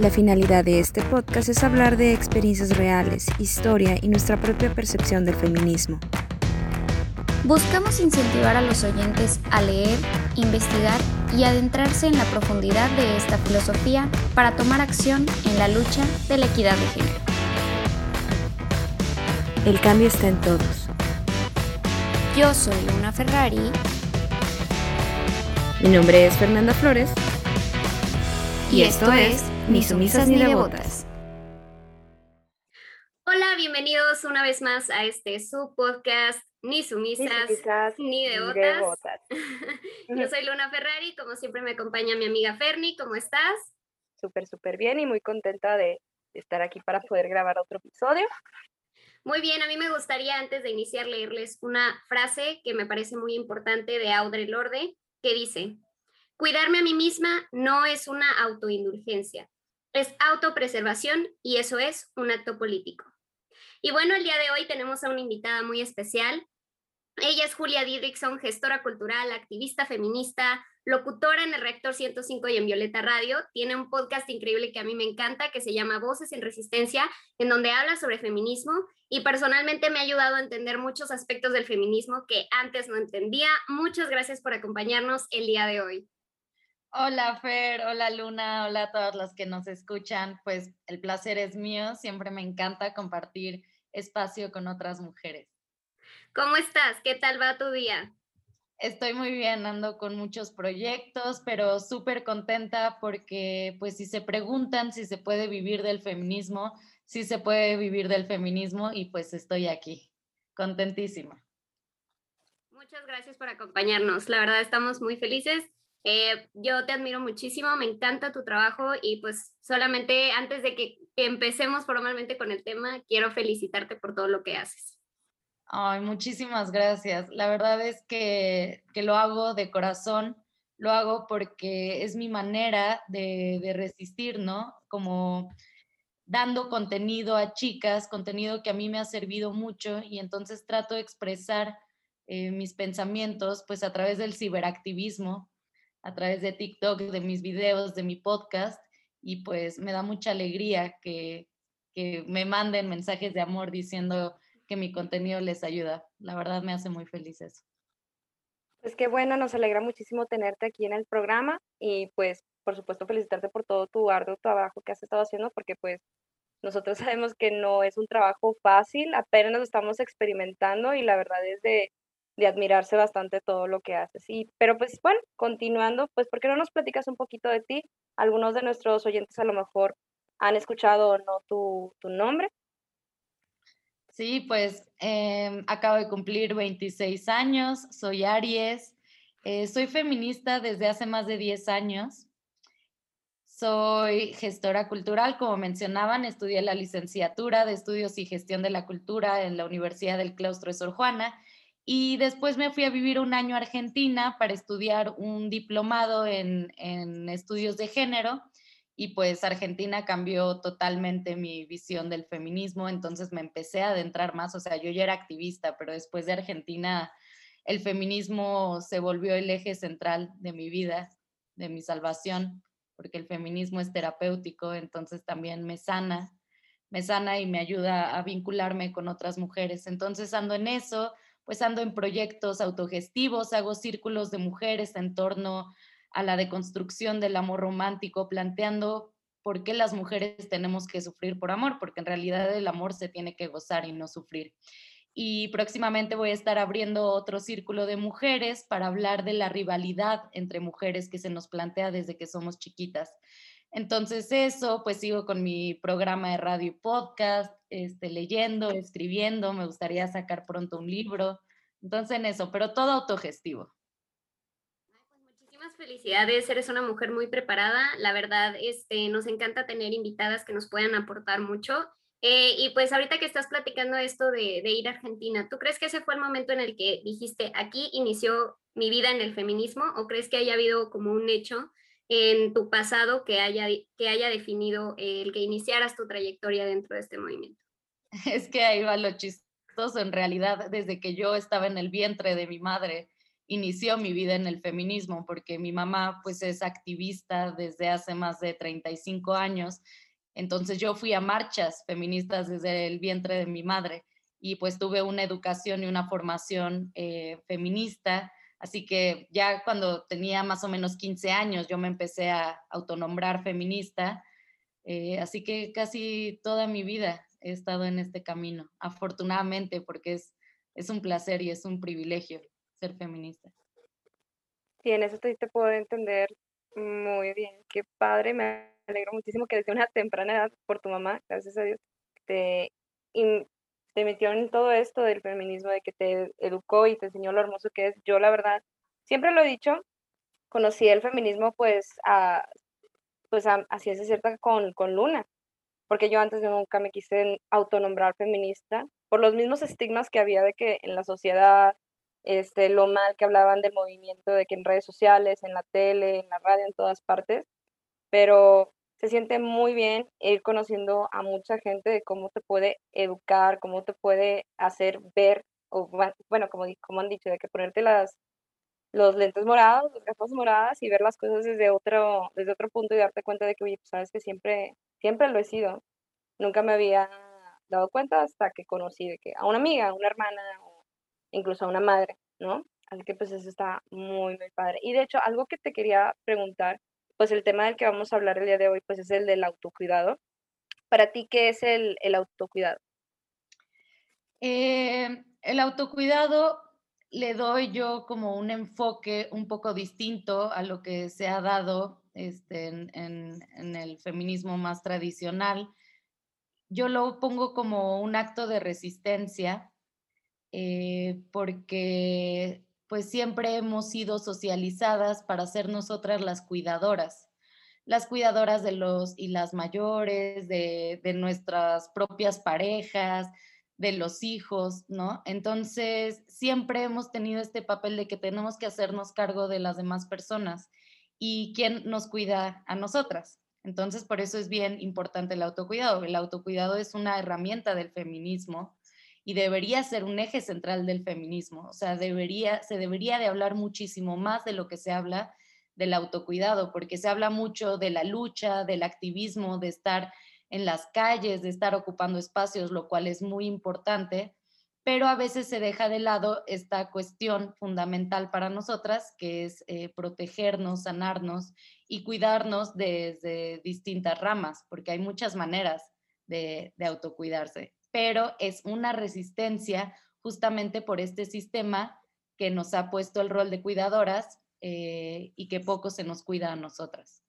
La finalidad de este podcast es hablar de experiencias reales, historia y nuestra propia percepción del feminismo. Buscamos incentivar a los oyentes a leer, investigar y adentrarse en la profundidad de esta filosofía para tomar acción en la lucha de la equidad de género. El cambio está en todos. Yo soy Luna Ferrari. Mi nombre es Fernanda Flores. Y esto es Ni sumisas ni devotas. Hola, bienvenidos una vez más a este su podcast Ni sumisas ni, devotas. Yo soy Luna Ferrari, como siempre me acompaña mi amiga Ferni, ¿cómo estás? Súper, súper bien y muy contenta de estar aquí para poder grabar otro episodio. Muy bien, a mí me gustaría antes de iniciar leerles una frase que me parece muy importante de Audre Lorde, que dice, Cuidarme a mí misma no es una autoindulgencia, es autopreservación y eso es un acto político. Y bueno, el día de hoy tenemos a una invitada muy especial. Ella es Julia Didrickson, gestora cultural, activista feminista, locutora en el Reactor 105 y en Violeta Radio. Tiene un podcast increíble que a mí me encanta, que se llama Voces en Resistencia, en donde habla sobre feminismo y personalmente me ha ayudado a entender muchos aspectos del feminismo que antes no entendía. Muchas gracias por acompañarnos el día de hoy. Hola Fer, hola Luna, hola a todas las que nos escuchan. Pues el placer es mío, siempre me encanta compartir espacio con otras mujeres. ¿Cómo estás? ¿Qué tal va tu día? Estoy muy bien, ando con muchos proyectos, pero súper contenta porque pues si se preguntan si se puede vivir del feminismo, sí se puede vivir del feminismo y pues estoy aquí, contentísima. Muchas gracias por acompañarnos, la verdad estamos muy felices eh, yo te admiro muchísimo, me encanta tu trabajo y pues solamente antes de que, empecemos formalmente con el tema, quiero felicitarte por todo lo que haces. Ay, muchísimas gracias. La verdad es que, que lo hago de corazón, lo hago porque es mi manera de, de resistir, ¿no? Como dando contenido a chicas, contenido que a mí me ha servido mucho y entonces trato de expresar eh, mis pensamientos pues a través del ciberactivismo a través de TikTok, de mis videos, de mi podcast y pues me da mucha alegría que, que me manden mensajes de amor diciendo que mi contenido les ayuda. La verdad me hace muy feliz eso. Pues qué bueno, nos alegra muchísimo tenerte aquí en el programa y pues por supuesto felicitarte por todo tu arduo trabajo que has estado haciendo porque pues nosotros sabemos que no es un trabajo fácil, apenas nos estamos experimentando y la verdad es de de admirarse bastante todo lo que haces. Y, pero pues bueno, continuando, pues ¿por qué no nos platicas un poquito de ti? Algunos de nuestros oyentes a lo mejor han escuchado o no tu, tu nombre. Sí, pues em, acabo de cumplir 26 años, soy Aries, eh, soy feminista desde hace más de 10 años. Soy gestora cultural, como mencionaban, estudié la licenciatura de Estudios y Gestión de la Cultura en la Universidad del Claustro de Sor Juana y después me fui a vivir un año a Argentina para estudiar un diplomado en, estudios de género y pues Argentina cambió totalmente mi visión del feminismo, entonces me empecé a adentrar más, o sea, yo ya era activista, pero después de Argentina el feminismo se volvió el eje central de mi vida, de mi salvación, porque el feminismo es terapéutico, entonces también me sana, me sana y me ayuda a vincularme con otras mujeres. Entonces ando en eso, pues ando en proyectos autogestivos, hago círculos de mujeres en torno a la deconstrucción del amor romántico, planteando por qué las mujeres tenemos que sufrir por amor, porque en realidad el amor se tiene que gozar y no sufrir. Y próximamente voy a estar abriendo otro círculo de mujeres para hablar de la rivalidad entre mujeres que se nos plantea desde que somos chiquitas. Entonces eso, pues sigo con mi programa de radio y podcast, este, leyendo, escribiendo, me gustaría sacar pronto un libro. Entonces en eso, pero todo autogestivo. Pues muchísimas felicidades, eres una mujer muy preparada. La verdad, este, nos encanta tener invitadas que nos puedan aportar mucho. Eh, y pues ahorita que estás platicando esto de, de, ir a Argentina, ¿tú crees que ese fue el momento en el que dijiste, aquí inició mi vida en el feminismo? ¿O crees que haya habido como un hecho en tu pasado que haya, que haya definido el que iniciaras tu trayectoria dentro de este movimiento? Es que ahí va lo chistoso, en realidad, desde que yo estaba en el vientre de mi madre inició mi vida en el feminismo, porque mi mamá pues es activista desde hace más de 35 años, entonces yo fui a marchas feministas desde el vientre de mi madre y pues tuve una educación y una formación eh, feminista, así que ya cuando tenía más o menos 15 años yo me empecé a autonombrar feminista, eh, así que casi toda mi vida he estado en este camino, afortunadamente, porque es, es un placer y es un privilegio ser feminista. Sí, en eso te, te puedo entender muy bien. Qué padre, me alegro muchísimo que desde una temprana edad, por tu mamá, gracias a Dios, te, te metió en todo esto del feminismo, de que te educó y te enseñó lo hermoso que es. Yo, la verdad, siempre lo he dicho, conocí el feminismo pues a, pues a, es cierta con, con Luna, porque yo antes nunca me quise autonombrar feminista por los mismos estigmas que había de que en la sociedad, este, lo mal que hablaban del movimiento, de que en redes sociales, en la tele, en la radio, en todas partes, pero se siente muy bien ir conociendo a mucha gente de cómo te puede educar, cómo te puede hacer ver, o bueno, como, como han dicho, de que ponerte las, los lentes morados, las gafas moradas y ver las cosas desde otro, desde otro punto y darte cuenta de que, oye, pues sabes que siempre, siempre lo he sido. Nunca me había dado cuenta hasta que conocí de que a una amiga, a una hermana, incluso a una madre, ¿no? Así que pues eso está muy, muy padre. Y de hecho, algo que te quería preguntar pues el tema del que vamos a hablar el día de hoy, pues es el del autocuidado. Para ti, ¿qué es el, autocuidado? Eh, el autocuidado le doy yo como un enfoque un poco distinto a lo que se ha dado este, en, el feminismo más tradicional. Yo lo pongo como un acto de resistencia eh, porque pues siempre hemos sido socializadas para ser nosotras las cuidadoras, las cuidadoras de los y las mayores, de, nuestras propias parejas, de los hijos, ¿no? Entonces, siempre hemos tenido este papel de que tenemos que hacernos cargo de las demás personas y quién nos cuida a nosotras. Entonces, por eso es bien importante el autocuidado. El autocuidado es una herramienta del feminismo y debería ser un eje central del feminismo. O sea, debería, se debería de hablar muchísimo más de lo que se habla del autocuidado, porque se habla mucho de la lucha, del activismo, de estar en las calles, de estar ocupando espacios, lo cual es muy importante, pero a veces se deja de lado esta cuestión fundamental para nosotras, que es eh, protegernos, sanarnos y cuidarnos desde distintas ramas, porque hay muchas maneras de, de autocuidarse pero es una resistencia justamente por este sistema que nos ha puesto el rol de cuidadoras eh, y que poco se nos cuida a nosotras.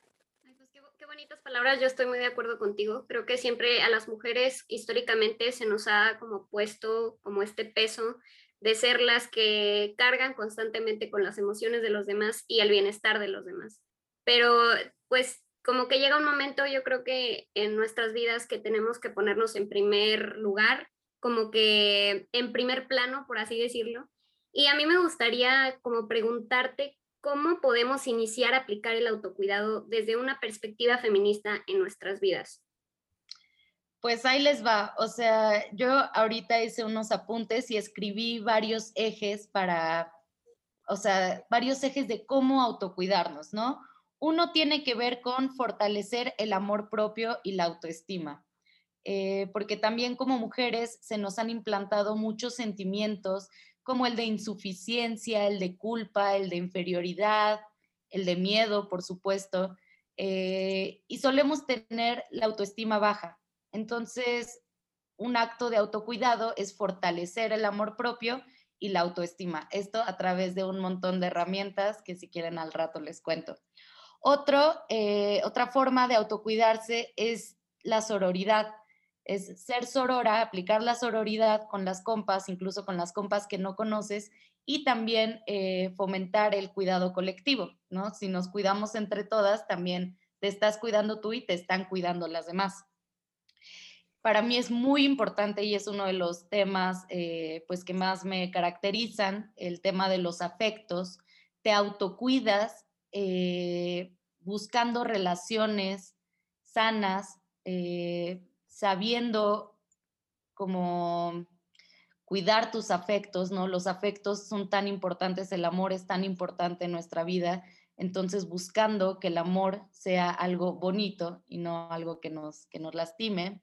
Pues qué, bonitas palabras, yo estoy muy de acuerdo contigo. Creo que siempre a las mujeres históricamente se nos ha como puesto como este peso de ser las que cargan constantemente con las emociones de los demás y el bienestar de los demás. Pero pues como que llega un momento, yo creo que en nuestras vidas que tenemos que ponernos en primer lugar, como que en primer plano, por así decirlo. Y a mí me gustaría como preguntarte cómo podemos iniciar a aplicar el autocuidado desde una perspectiva feminista en nuestras vidas. Pues ahí les va. O sea, yo ahorita hice unos apuntes y escribí varios ejes para, o sea, varios ejes de cómo autocuidarnos, ¿no? Uno tiene que ver con fortalecer el amor propio y la autoestima, eh, porque también como mujeres se nos han implantado muchos sentimientos como el de insuficiencia, el de culpa, el de inferioridad, el de miedo, por supuesto, eh, y solemos tener la autoestima baja. Entonces, un acto de autocuidado es fortalecer el amor propio y la autoestima. Esto a través de un montón de herramientas que si quieren al rato les cuento. Otro, eh, otra forma de autocuidarse es la sororidad, es ser sorora, aplicar la sororidad con las compas, incluso con las compas que no conoces, y también eh, fomentar el cuidado colectivo, ¿no? Si nos cuidamos entre todas, también te estás cuidando tú y te están cuidando las demás. Para mí es muy importante y es uno de los temas eh, pues que más me caracterizan, el tema de los afectos. Te autocuidas eh, buscando relaciones sanas, eh, sabiendo cómo, cuidar tus afectos, ¿no? Los afectos son tan importantes, el amor es tan importante en nuestra vida, entonces buscando que el amor sea algo bonito y no algo que nos, que nos lastime.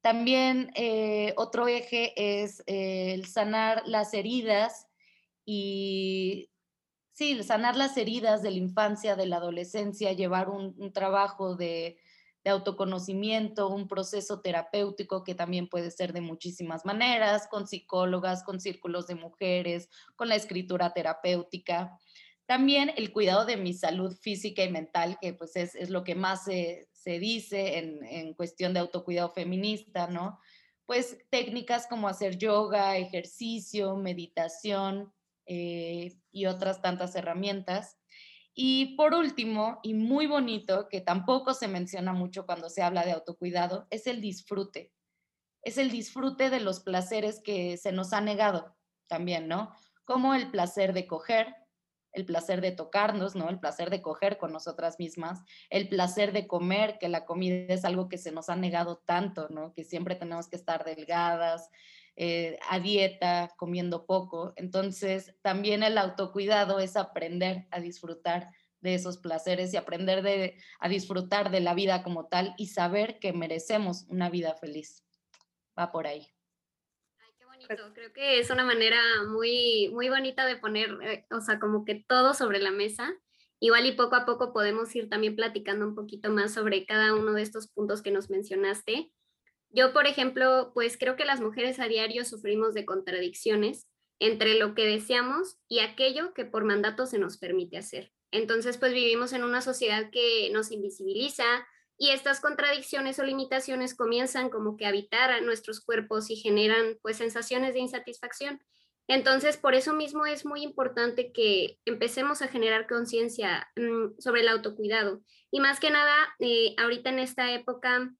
También eh, otro eje es el sanar las heridas y sí, sanar las heridas de la infancia, de la adolescencia, llevar un trabajo de, de autoconocimiento, un proceso terapéutico que también puede ser de muchísimas maneras, con psicólogas, con círculos de mujeres, con la escritura terapéutica. También el cuidado de mi salud física y mental, que pues es, lo que más se, dice en, cuestión de autocuidado feminista, ¿no? Pues técnicas como hacer yoga, ejercicio, meditación eh, y otras tantas herramientas. Y por último, y muy bonito, que tampoco se menciona mucho cuando se habla de autocuidado, es el disfrute. Es el disfrute de los placeres que se nos ha negado también, ¿no? Como el placer de coger, el placer de tocarnos, ¿no? El placer de coger con nosotras mismas, el placer de comer, que la comida es algo que se nos ha negado tanto, ¿no? Que siempre tenemos que estar delgadas, eh, a dieta, comiendo poco. Entonces, también el autocuidado es aprender a disfrutar de esos placeres y aprender a disfrutar de la vida como tal y saber que merecemos una vida feliz. Va por ahí. Ay, qué bonito. Creo que es una manera muy, muy bonita de poner, eh, o sea, como que todo sobre la mesa. Igual y poco a poco podemos ir también platicando un poquito más sobre cada uno de estos puntos que nos mencionaste. Yo, por ejemplo, pues creo que las mujeres a diario sufrimos de contradicciones entre lo que deseamos y aquello que por mandato se nos permite hacer. Entonces, pues vivimos en una sociedad que nos invisibiliza y estas contradicciones o limitaciones comienzan como que a habitar a nuestros cuerpos y generan pues sensaciones de insatisfacción. Entonces, por eso mismo es muy importante que empecemos a generar conciencia mm, sobre el autocuidado. Y más que nada, eh, ahorita en esta época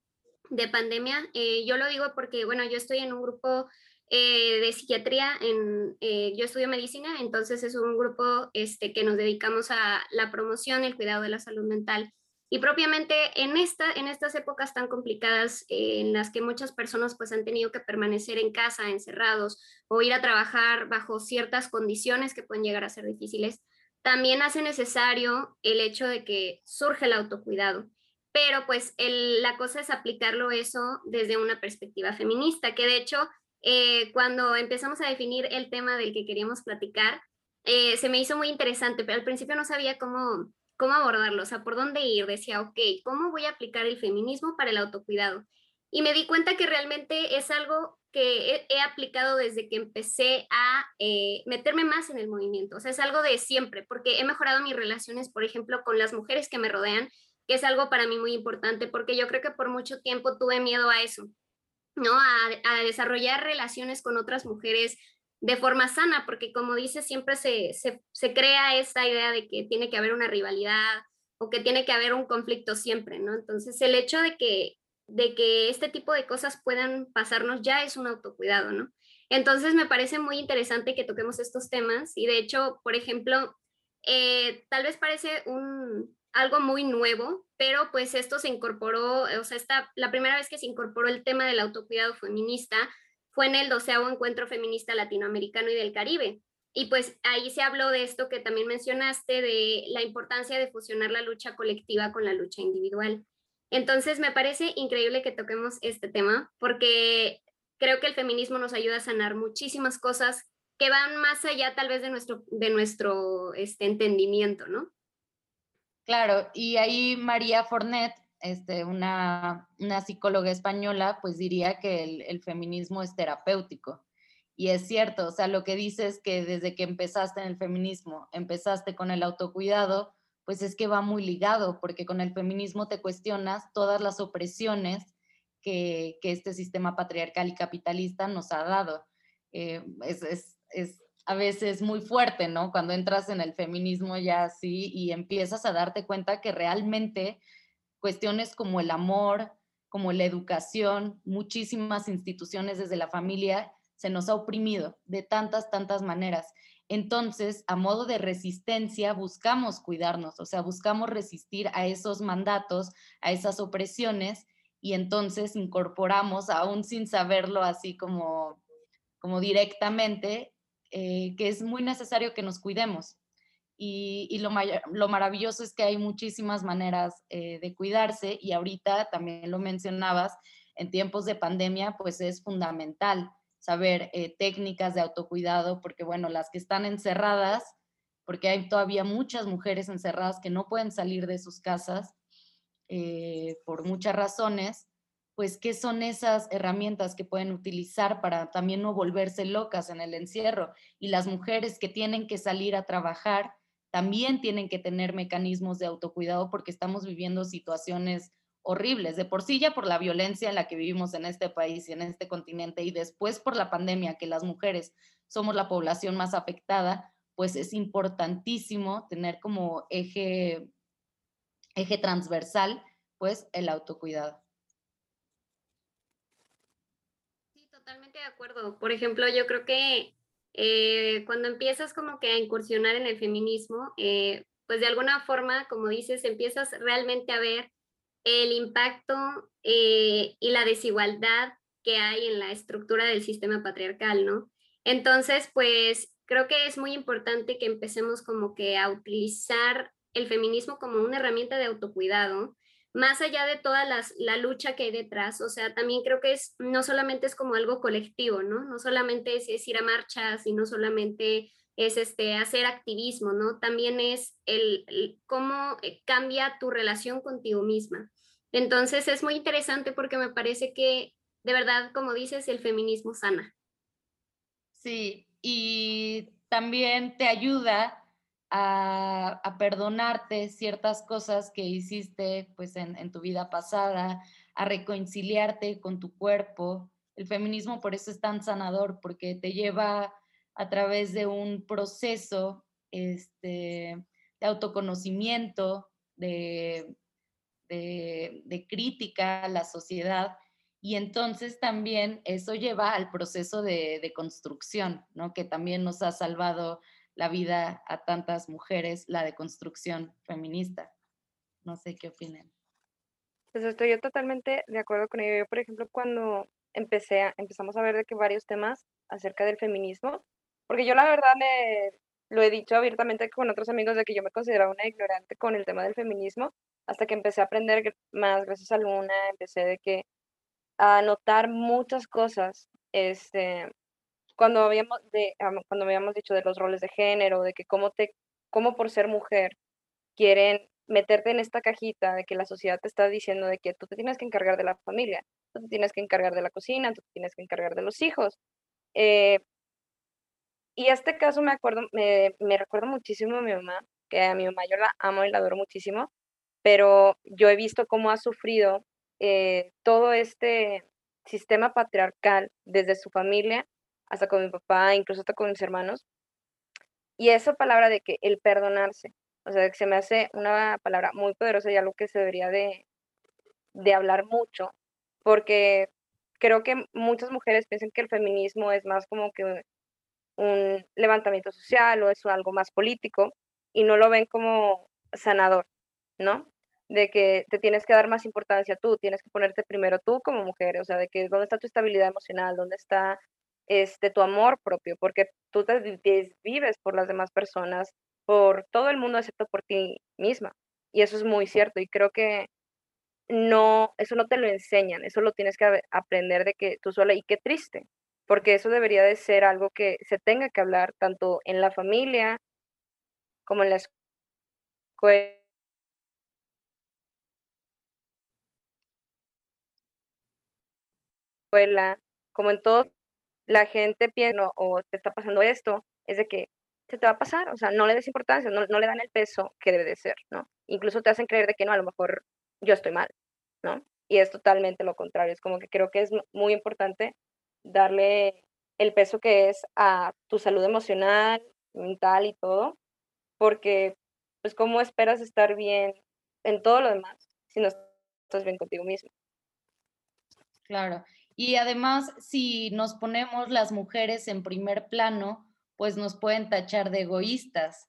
de pandemia. Eh, yo lo digo porque, bueno, yo estoy en un grupo eh, de psiquiatría, en, eh, yo estudio medicina, entonces es un grupo este, que nos dedicamos a la promoción, el cuidado de la salud mental. Y propiamente en, esta, en estas épocas tan complicadas en las que muchas personas pues han tenido que permanecer en casa, encerrados, o ir a trabajar bajo ciertas condiciones que pueden llegar a ser difíciles, también hace necesario el hecho de que surge el autocuidado pero pues la cosa es aplicarlo eso desde una perspectiva feminista, que de hecho eh, cuando empezamos a definir el tema del que queríamos platicar, eh, se me hizo muy interesante, pero al principio no sabía cómo, cómo abordarlo, o sea, por dónde ir. Decía, ok, ¿cómo voy a aplicar el feminismo para el autocuidado? Y me di cuenta que realmente es algo que he, aplicado desde que empecé a eh, meterme más en el movimiento. O sea, es algo de siempre, porque he mejorado mis relaciones, por ejemplo, con las mujeres que me rodean, que es algo para mí muy importante porque yo creo que por mucho tiempo tuve miedo a eso, ¿no? A, desarrollar relaciones con otras mujeres de forma sana, porque como dice, siempre se, se, crea esa idea de que tiene que haber una rivalidad o que tiene que haber un conflicto siempre, ¿no? Entonces, el hecho de que, de que este tipo de cosas puedan pasarnos ya es un autocuidado, ¿no? Entonces, me parece muy interesante que toquemos estos temas y de hecho, por ejemplo, eh, tal vez parece un, algo muy nuevo, pero pues esto se incorporó, o sea, esta, la primera vez que se incorporó el tema del autocuidado feminista fue en el doceavo encuentro feminista latinoamericano y del Caribe. Y pues ahí se habló de esto que también mencionaste, de la importancia de fusionar la lucha colectiva con la lucha individual. Entonces me parece increíble que toquemos este tema porque creo que el feminismo nos ayuda a sanar muchísimas cosas que van más allá tal vez de nuestro, de nuestro este, entendimiento, ¿no? Claro, y ahí María Fornet, este, una, psicóloga española, pues diría que el, feminismo es terapéutico. Y es cierto, o sea, lo que dice es que desde que empezaste en el feminismo, empezaste con el autocuidado, pues es que va muy ligado, porque con el feminismo te cuestionas todas las opresiones que, este sistema patriarcal y capitalista nos ha dado. Eh, es a veces muy fuerte, ¿no? Cuando entras en el feminismo ya así y empiezas a darte cuenta que realmente cuestiones como el amor, como la educación, muchísimas instituciones desde la familia se nos ha oprimido de tantas, tantas maneras. Entonces, a modo de resistencia, buscamos cuidarnos, o sea, buscamos resistir a esos mandatos, a esas opresiones, y entonces incorporamos, aún sin saberlo, así como como directamente, eh, que es muy necesario que nos cuidemos. Y, lo, lo, maravilloso es que hay muchísimas maneras eh, de cuidarse y ahorita también lo mencionabas, en tiempos de pandemia, pues es fundamental saber eh, técnicas de autocuidado, porque bueno, las que están encerradas, porque hay todavía muchas mujeres encerradas que no pueden salir de sus casas por muchas razones, pues qué son esas herramientas que pueden utilizar para también no volverse locas en el encierro. Y las mujeres que tienen que salir a trabajar también tienen que tener mecanismos de autocuidado porque estamos viviendo situaciones horribles, de por sí ya por la violencia en la que vivimos en este país y en este continente y después por la pandemia, que las mujeres somos la población más afectada, pues es importantísimo tener como eje, eje transversal, pues el autocuidado. totalmente de acuerdo. Por ejemplo, yo creo que eh, cuando empiezas como que a incursionar en el feminismo, eh, pues de alguna forma, como dices, empiezas realmente a ver el impacto eh, y la desigualdad que hay en la estructura del sistema patriarcal, ¿no? Entonces, pues creo que es muy importante que empecemos como que a utilizar el feminismo como una herramienta de autocuidado más allá de toda la lucha que hay detrás, o sea, también creo que es, no solamente es como algo colectivo, ¿no? No solamente es, ir a marchas y no solamente es este, hacer activismo, ¿no? También es el, cómo eh, cambia tu relación contigo misma. Entonces es muy interesante porque me parece que, de verdad, como dices, el feminismo sana. Sí, y también te ayuda a, perdonarte ciertas cosas que hiciste pues en, tu vida pasada, a reconciliarte con tu cuerpo. El feminismo por eso es tan sanador, porque te lleva a través de un proceso este, de autoconocimiento, de, de, crítica a la sociedad. Y entonces también eso lleva al proceso de, de construcción, ¿no? que también nos ha salvado la vida a tantas mujeres, la deconstrucción feminista. No sé qué opinan. Pues estoy yo totalmente de acuerdo con ello. Yo, por ejemplo, cuando empecé empezamos a ver de que varios temas acerca del feminismo, porque yo la verdad me lo he dicho abiertamente con otros amigos de que yo me consideraba una ignorante con el tema del feminismo, hasta que empecé a aprender más gracias a Luna, empecé de que a notar muchas cosas, este, cuando habíamos, de, cuando habíamos dicho de los roles de género, de que cómo, te, cómo por ser mujer quieren meterte en esta cajita de que la sociedad te está diciendo de que tú te tienes que encargar de la familia, tú te tienes que encargar de la cocina, tú te tienes que encargar de los hijos. Eh, y este caso me acuerdo, me, me recuerdo muchísimo a mi mamá, que a mi mamá yo la amo y la adoro muchísimo, pero yo he visto cómo ha sufrido eh, todo este sistema patriarcal desde su familia hasta con mi papá, incluso hasta con mis hermanos. Y esa palabra de que el perdonarse, o sea, que se me hace una palabra muy poderosa y algo que se debería de, de hablar mucho, porque creo que muchas mujeres piensan que el feminismo es más como que un levantamiento social o es algo más político y no lo ven como sanador, ¿no? De que te tienes que dar más importancia tú, tienes que ponerte primero tú como mujer, o sea, de que dónde está tu estabilidad emocional, dónde está este, tu amor propio, porque tú te vives por las demás personas, por todo el mundo excepto por ti misma. Y eso es muy cierto y creo que no, eso no te lo enseñan, eso lo tienes que aprender de que tú sola y qué triste, porque eso debería de ser algo que se tenga que hablar tanto en la familia como en la escuela, como en todo la gente piensa o te está pasando esto, es de que se te va a pasar, o sea, no le des importancia, no, le dan el peso que debe de ser, ¿no? Incluso te hacen creer de que no, a lo mejor yo estoy mal, ¿no? Y es totalmente lo contrario, es como que creo que es muy importante darle el peso que es a tu salud emocional, mental y todo, porque pues cómo esperas estar bien en todo lo demás si no estás bien contigo mismo. Claro, y además, si nos ponemos las mujeres en primer plano, pues nos pueden tachar de egoístas.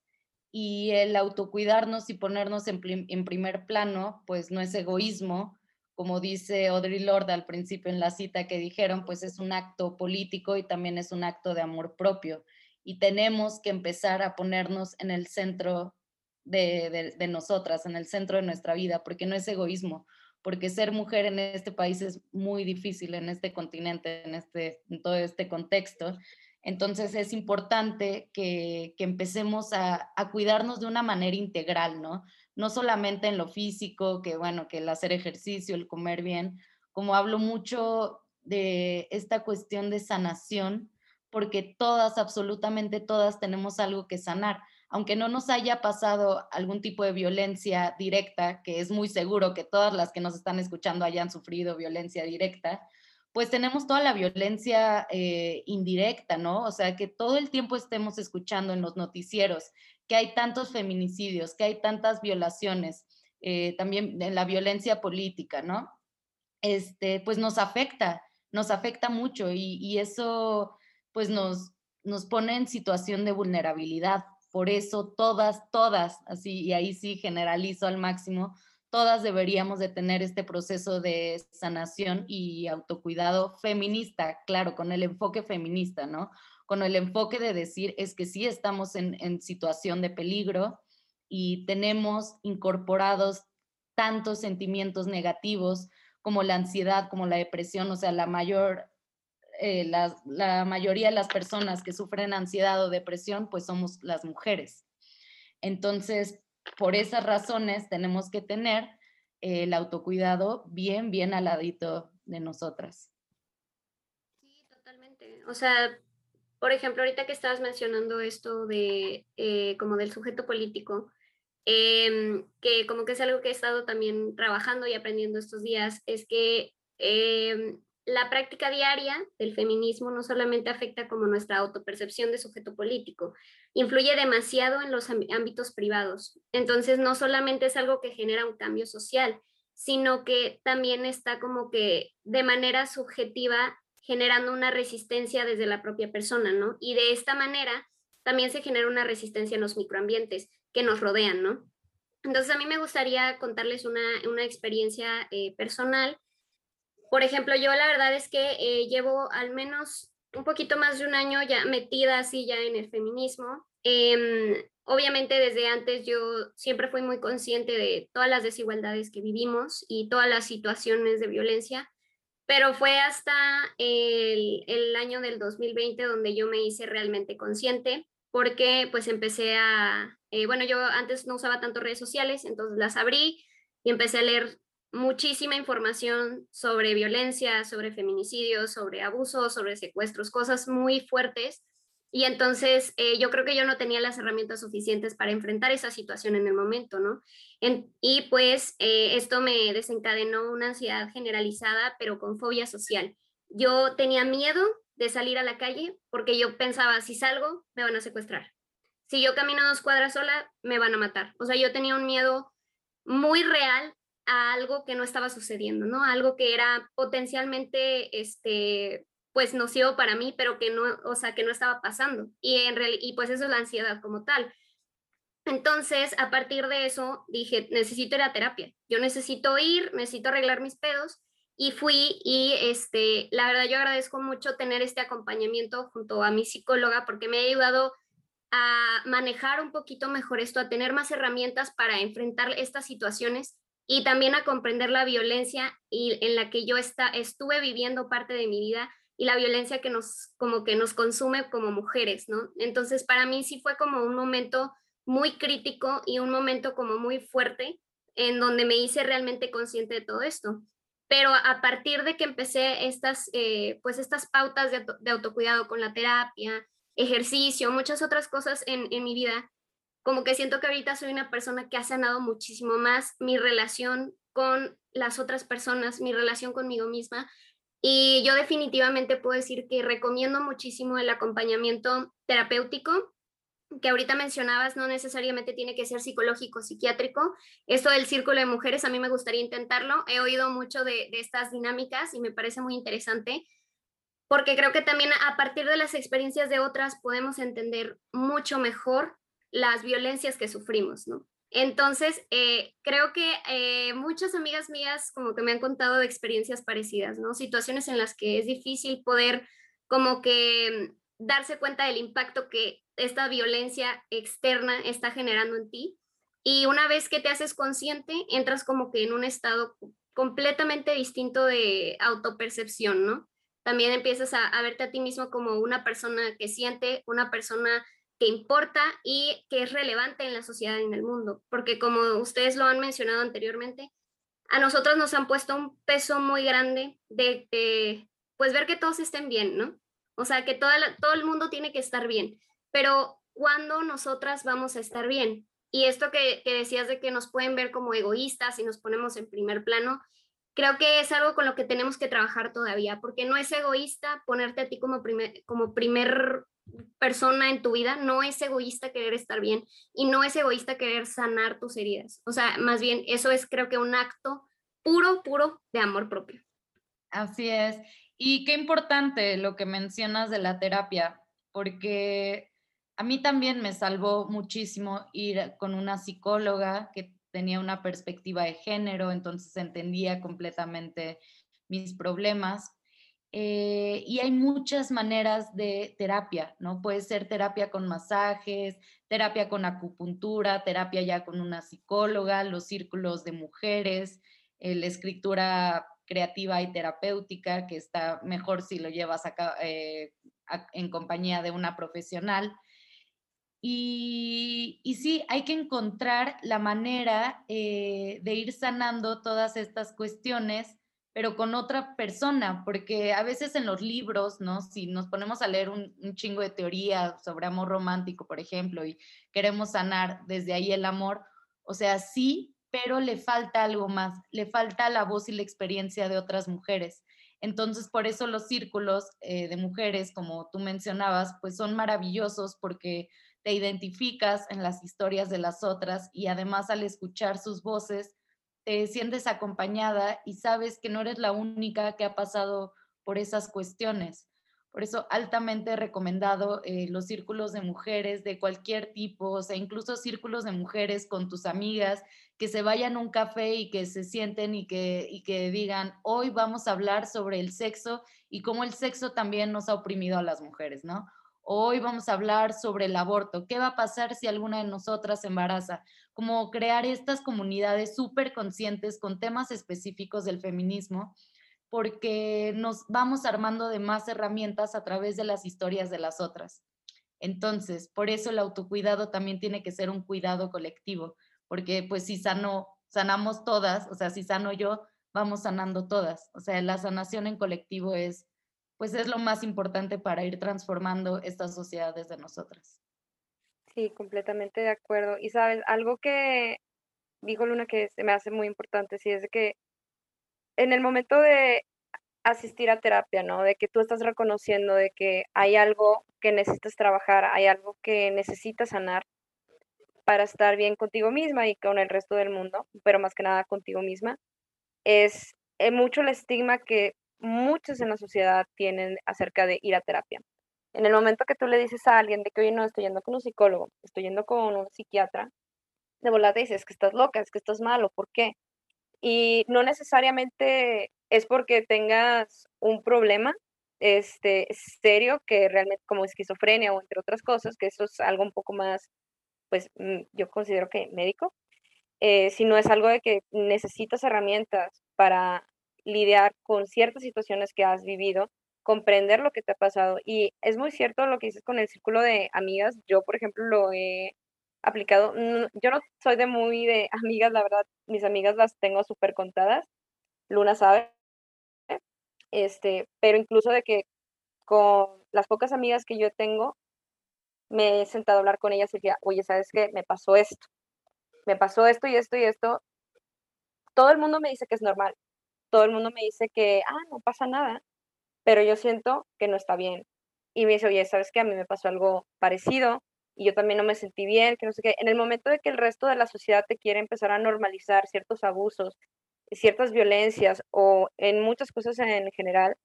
Y el autocuidarnos y ponernos en, primer plano, pues no es egoísmo, como dice Audrey Lorde al principio en la cita que dijeron, pues es un acto político y también es un acto de amor propio. Y tenemos que empezar a ponernos en el centro de, de, nosotras, en el centro de nuestra vida, porque no es egoísmo, porque ser mujer en este país es muy difícil, en este continente, en, este, todo este contexto. Entonces es importante que, que empecemos a, a, cuidarnos de una manera integral, ¿no? No solamente en lo físico, que bueno, que el hacer ejercicio, el comer bien, como hablo mucho de esta cuestión de sanación, porque todas, absolutamente todas tenemos algo que sanar. Aunque no nos haya pasado algún tipo de violencia directa, que es muy seguro que todas las que nos están escuchando hayan sufrido violencia directa, pues tenemos toda la violencia eh, indirecta, ¿no? O sea, que todo el tiempo estemos escuchando en los noticieros que hay tantos feminicidios, que hay tantas violaciones, eh, también en la violencia política, ¿no? Este, pues nos afecta, nos afecta mucho y, y eso pues nos, nos pone en situación de vulnerabilidad. Por eso todas, todas, así, y ahí sí generalizo al máximo, todas deberíamos de tener este proceso de sanación y autocuidado feminista, claro, con el enfoque feminista, ¿no? Con el enfoque de decir es que sí estamos en, en situación de peligro y tenemos incorporados tantos sentimientos negativos como la ansiedad, como la depresión, o sea, la mayor, eh, la, mayoría de las personas que sufren ansiedad o depresión, pues somos las mujeres. Entonces, por esas razones tenemos que tener el autocuidado bien, bien al ladito de nosotras. Sí, totalmente. O sea, por ejemplo, ahorita que estabas mencionando esto de eh, como del sujeto político, em, que como que es algo que he estado también trabajando y aprendiendo estos días, es que em, la práctica diaria del feminismo no solamente afecta como nuestra autopercepción de sujeto político, influye demasiado en los ámbitos privados. Entonces, no solamente es algo que genera un cambio social, sino que también está como que de manera subjetiva generando una resistencia desde la propia persona, ¿no? Y de esta manera también se genera una resistencia en los microambientes que nos rodean, ¿no? Entonces, a mí me gustaría contarles una, una experiencia eh, personal por ejemplo, yo la verdad es que eh, llevo al menos un poquito más de un año ya metida así ya en el feminismo. Em, obviamente desde antes yo siempre fui muy consciente de todas las desigualdades que vivimos y todas las situaciones de violencia, pero fue hasta el, año del 2020 donde yo me hice realmente consciente porque pues empecé a, eh, bueno, yo antes no usaba tanto redes sociales, entonces las abrí y empecé a leer muchísima información sobre violencia, sobre feminicidios, sobre abusos, sobre secuestros, cosas muy fuertes. Y entonces eh, yo creo que yo no tenía las herramientas suficientes para enfrentar esa situación en el momento, ¿no? y pues eh, esto me desencadenó una ansiedad generalizada, pero con fobia social. Yo tenía miedo de salir a la calle porque yo pensaba, si salgo, me van a secuestrar. Si yo camino dos cuadras sola, me van a matar. O sea, yo tenía un miedo muy real a algo que no estaba sucediendo, ¿no? Algo que era potencialmente, este, pues nocivo para mí, pero que no, o sea, que no estaba pasando. Y, en y pues eso es la ansiedad como tal. Entonces, a partir de eso, dije, necesito ir a terapia. Yo necesito ir, necesito arreglar mis pedos. Y fui y, este, la verdad, yo agradezco mucho tener este acompañamiento junto a mi psicóloga porque me ha ayudado a manejar un poquito mejor esto, a tener más herramientas para enfrentar estas situaciones y también a comprender la violencia y en la que yo está, estuve viviendo parte de mi vida y la violencia que nos como que nos consume como mujeres, ¿no? Entonces, para mí sí fue como un momento muy crítico y un momento como muy fuerte en donde me hice realmente consciente de todo esto. Pero a partir de que empecé estas, eh, pues estas pautas de, de, autocuidado con la terapia, ejercicio, muchas otras cosas en, en mi vida, como que siento que ahorita soy una persona que ha sanado muchísimo más mi relación con las otras personas, mi relación conmigo misma. Y yo definitivamente puedo decir que recomiendo muchísimo el acompañamiento terapéutico, que ahorita mencionabas, no necesariamente tiene que ser psicológico, psiquiátrico. Esto del círculo de mujeres, a mí me gustaría intentarlo. He oído mucho de, de estas dinámicas y me parece muy interesante porque creo que también a partir de las experiencias de otras podemos entender mucho mejor las violencias que sufrimos, ¿no? Entonces, eh, creo que eh, muchas amigas mías como que me han contado de experiencias parecidas, ¿no? Situaciones en las que es difícil poder como que mm, darse cuenta del impacto que esta violencia externa está generando en ti. Y una vez que te haces consciente, entras como que en un estado completamente distinto de autopercepción, ¿no? También empiezas a, a verte a ti mismo como una persona que siente, una persona que importa y que es relevante en la sociedad y en el mundo, porque como ustedes lo han mencionado anteriormente, a nosotros nos han puesto un peso muy grande de, pues ver que todos estén bien, ¿no? O sea, que todo el mundo tiene que estar bien, pero ¿cuándo nosotras vamos a estar bien? Y esto que, que decías de que nos pueden ver como egoístas y nos ponemos en primer plano, creo que es algo con lo que tenemos que trabajar todavía, porque no es egoísta ponerte a ti como primer, como primer persona en tu vida, no es egoísta querer estar bien y no es egoísta querer sanar tus heridas. O sea, más bien eso es creo que un acto puro, puro de amor propio. Así es. Y qué importante lo que mencionas de la terapia, porque a mí también me salvó muchísimo ir con una psicóloga que tenía una perspectiva de género, entonces entendía completamente mis problemas eh, y hay muchas maneras de terapia, ¿no? Puede ser terapia con masajes, terapia con acupuntura, terapia ya con una psicóloga, los círculos de mujeres, eh, la escritura creativa y terapéutica, que está mejor si lo llevas eh, en compañía de una profesional. Y, y, sí, hay que encontrar la manera de ir sanando todas estas cuestiones pero con otra persona, porque a veces en los libros, ¿no? Si nos ponemos a leer un, chingo de teoría sobre amor romántico, por ejemplo, y queremos sanar desde ahí el amor, o sea, sí, pero le falta algo más, le falta la voz y la experiencia de otras mujeres. Entonces, por eso los círculos eh, de mujeres, como tú mencionabas, pues son maravillosos porque te identificas en las historias de las otras y además al escuchar sus voces, te sientes acompañada y sabes que no eres la única que ha pasado por esas cuestiones. Por eso altamente recomendado eh, los círculos de mujeres de cualquier tipo, o sea, incluso círculos de mujeres con tus amigas, que se vayan a un café y que se sienten y que, y que digan, hoy vamos a hablar sobre el sexo y cómo el sexo también nos ha oprimido a las mujeres, ¿no? Hoy vamos a hablar sobre el aborto. ¿Qué va a pasar si alguna de nosotras se embaraza? Como crear estas comunidades súper conscientes con temas específicos del feminismo, porque nos vamos armando de más herramientas a través de las historias de las otras. Entonces, por eso el autocuidado también tiene que ser un cuidado colectivo, porque pues si sano, sanamos todas, o sea, si sano yo, vamos sanando todas. O sea, la sanación en colectivo es pues es lo más importante para ir transformando estas sociedades de nosotras. Sí, completamente de acuerdo. Y sabes, algo que dijo Luna que se me hace muy importante, sí, es que en el momento de asistir a terapia, ¿no? De que tú estás reconociendo de que hay algo que necesitas trabajar, hay algo que necesitas sanar para estar bien contigo misma y con el resto del mundo, pero más que nada contigo misma, es eh, mucho el estigma que muchos en la sociedad tienen acerca de ir a terapia. En el momento que tú le dices a alguien de que, hoy no, estoy yendo con un psicólogo, estoy yendo con un psiquiatra, de volada te dices que estás loca, es que estás malo, ¿por qué? Y no necesariamente es porque tengas un problema este, serio que realmente como esquizofrenia o entre otras cosas, que eso es algo un poco más, pues mm, yo considero que médico, eh, sino es algo de que necesitas herramientas para lidiar con ciertas situaciones que has vivido, comprender lo que te ha pasado. Y es muy cierto lo que dices con el círculo de amigas. Yo, por ejemplo, lo he aplicado. Yo no soy de muy de amigas, la verdad, mis amigas las tengo súper contadas. Luna sabe. Este, pero incluso de que con las pocas amigas que yo tengo, me he sentado a hablar con ellas y decía, oye, ¿sabes qué? Me pasó esto. Me pasó esto y esto y esto. Todo el mundo me dice que es normal todo el mundo me dice que, ah, no pasa nada, pero yo siento que no está bien. Y me dice, oye, ¿sabes qué? A mí me pasó algo parecido y yo también no me sentí bien, que no sé qué. En el momento de que el resto de la sociedad te quiere empezar a normalizar ciertos abusos, ciertas violencias o en muchas cosas en general,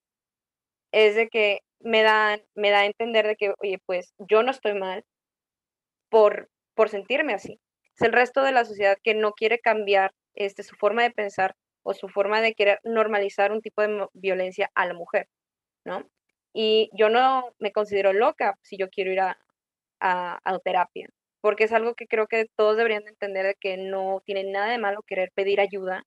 es de que me dan, me da a entender de que, oye, pues yo no estoy mal por, por sentirme así. es el resto de la sociedad que no quiere cambiar este, su forma de pensar o su forma de querer normalizar un tipo de violencia a la mujer, ¿no? Y yo no me considero loca si yo quiero ir a, a, terapia, porque es algo que creo que todos deberían entender de que no tiene nada de malo querer pedir ayuda,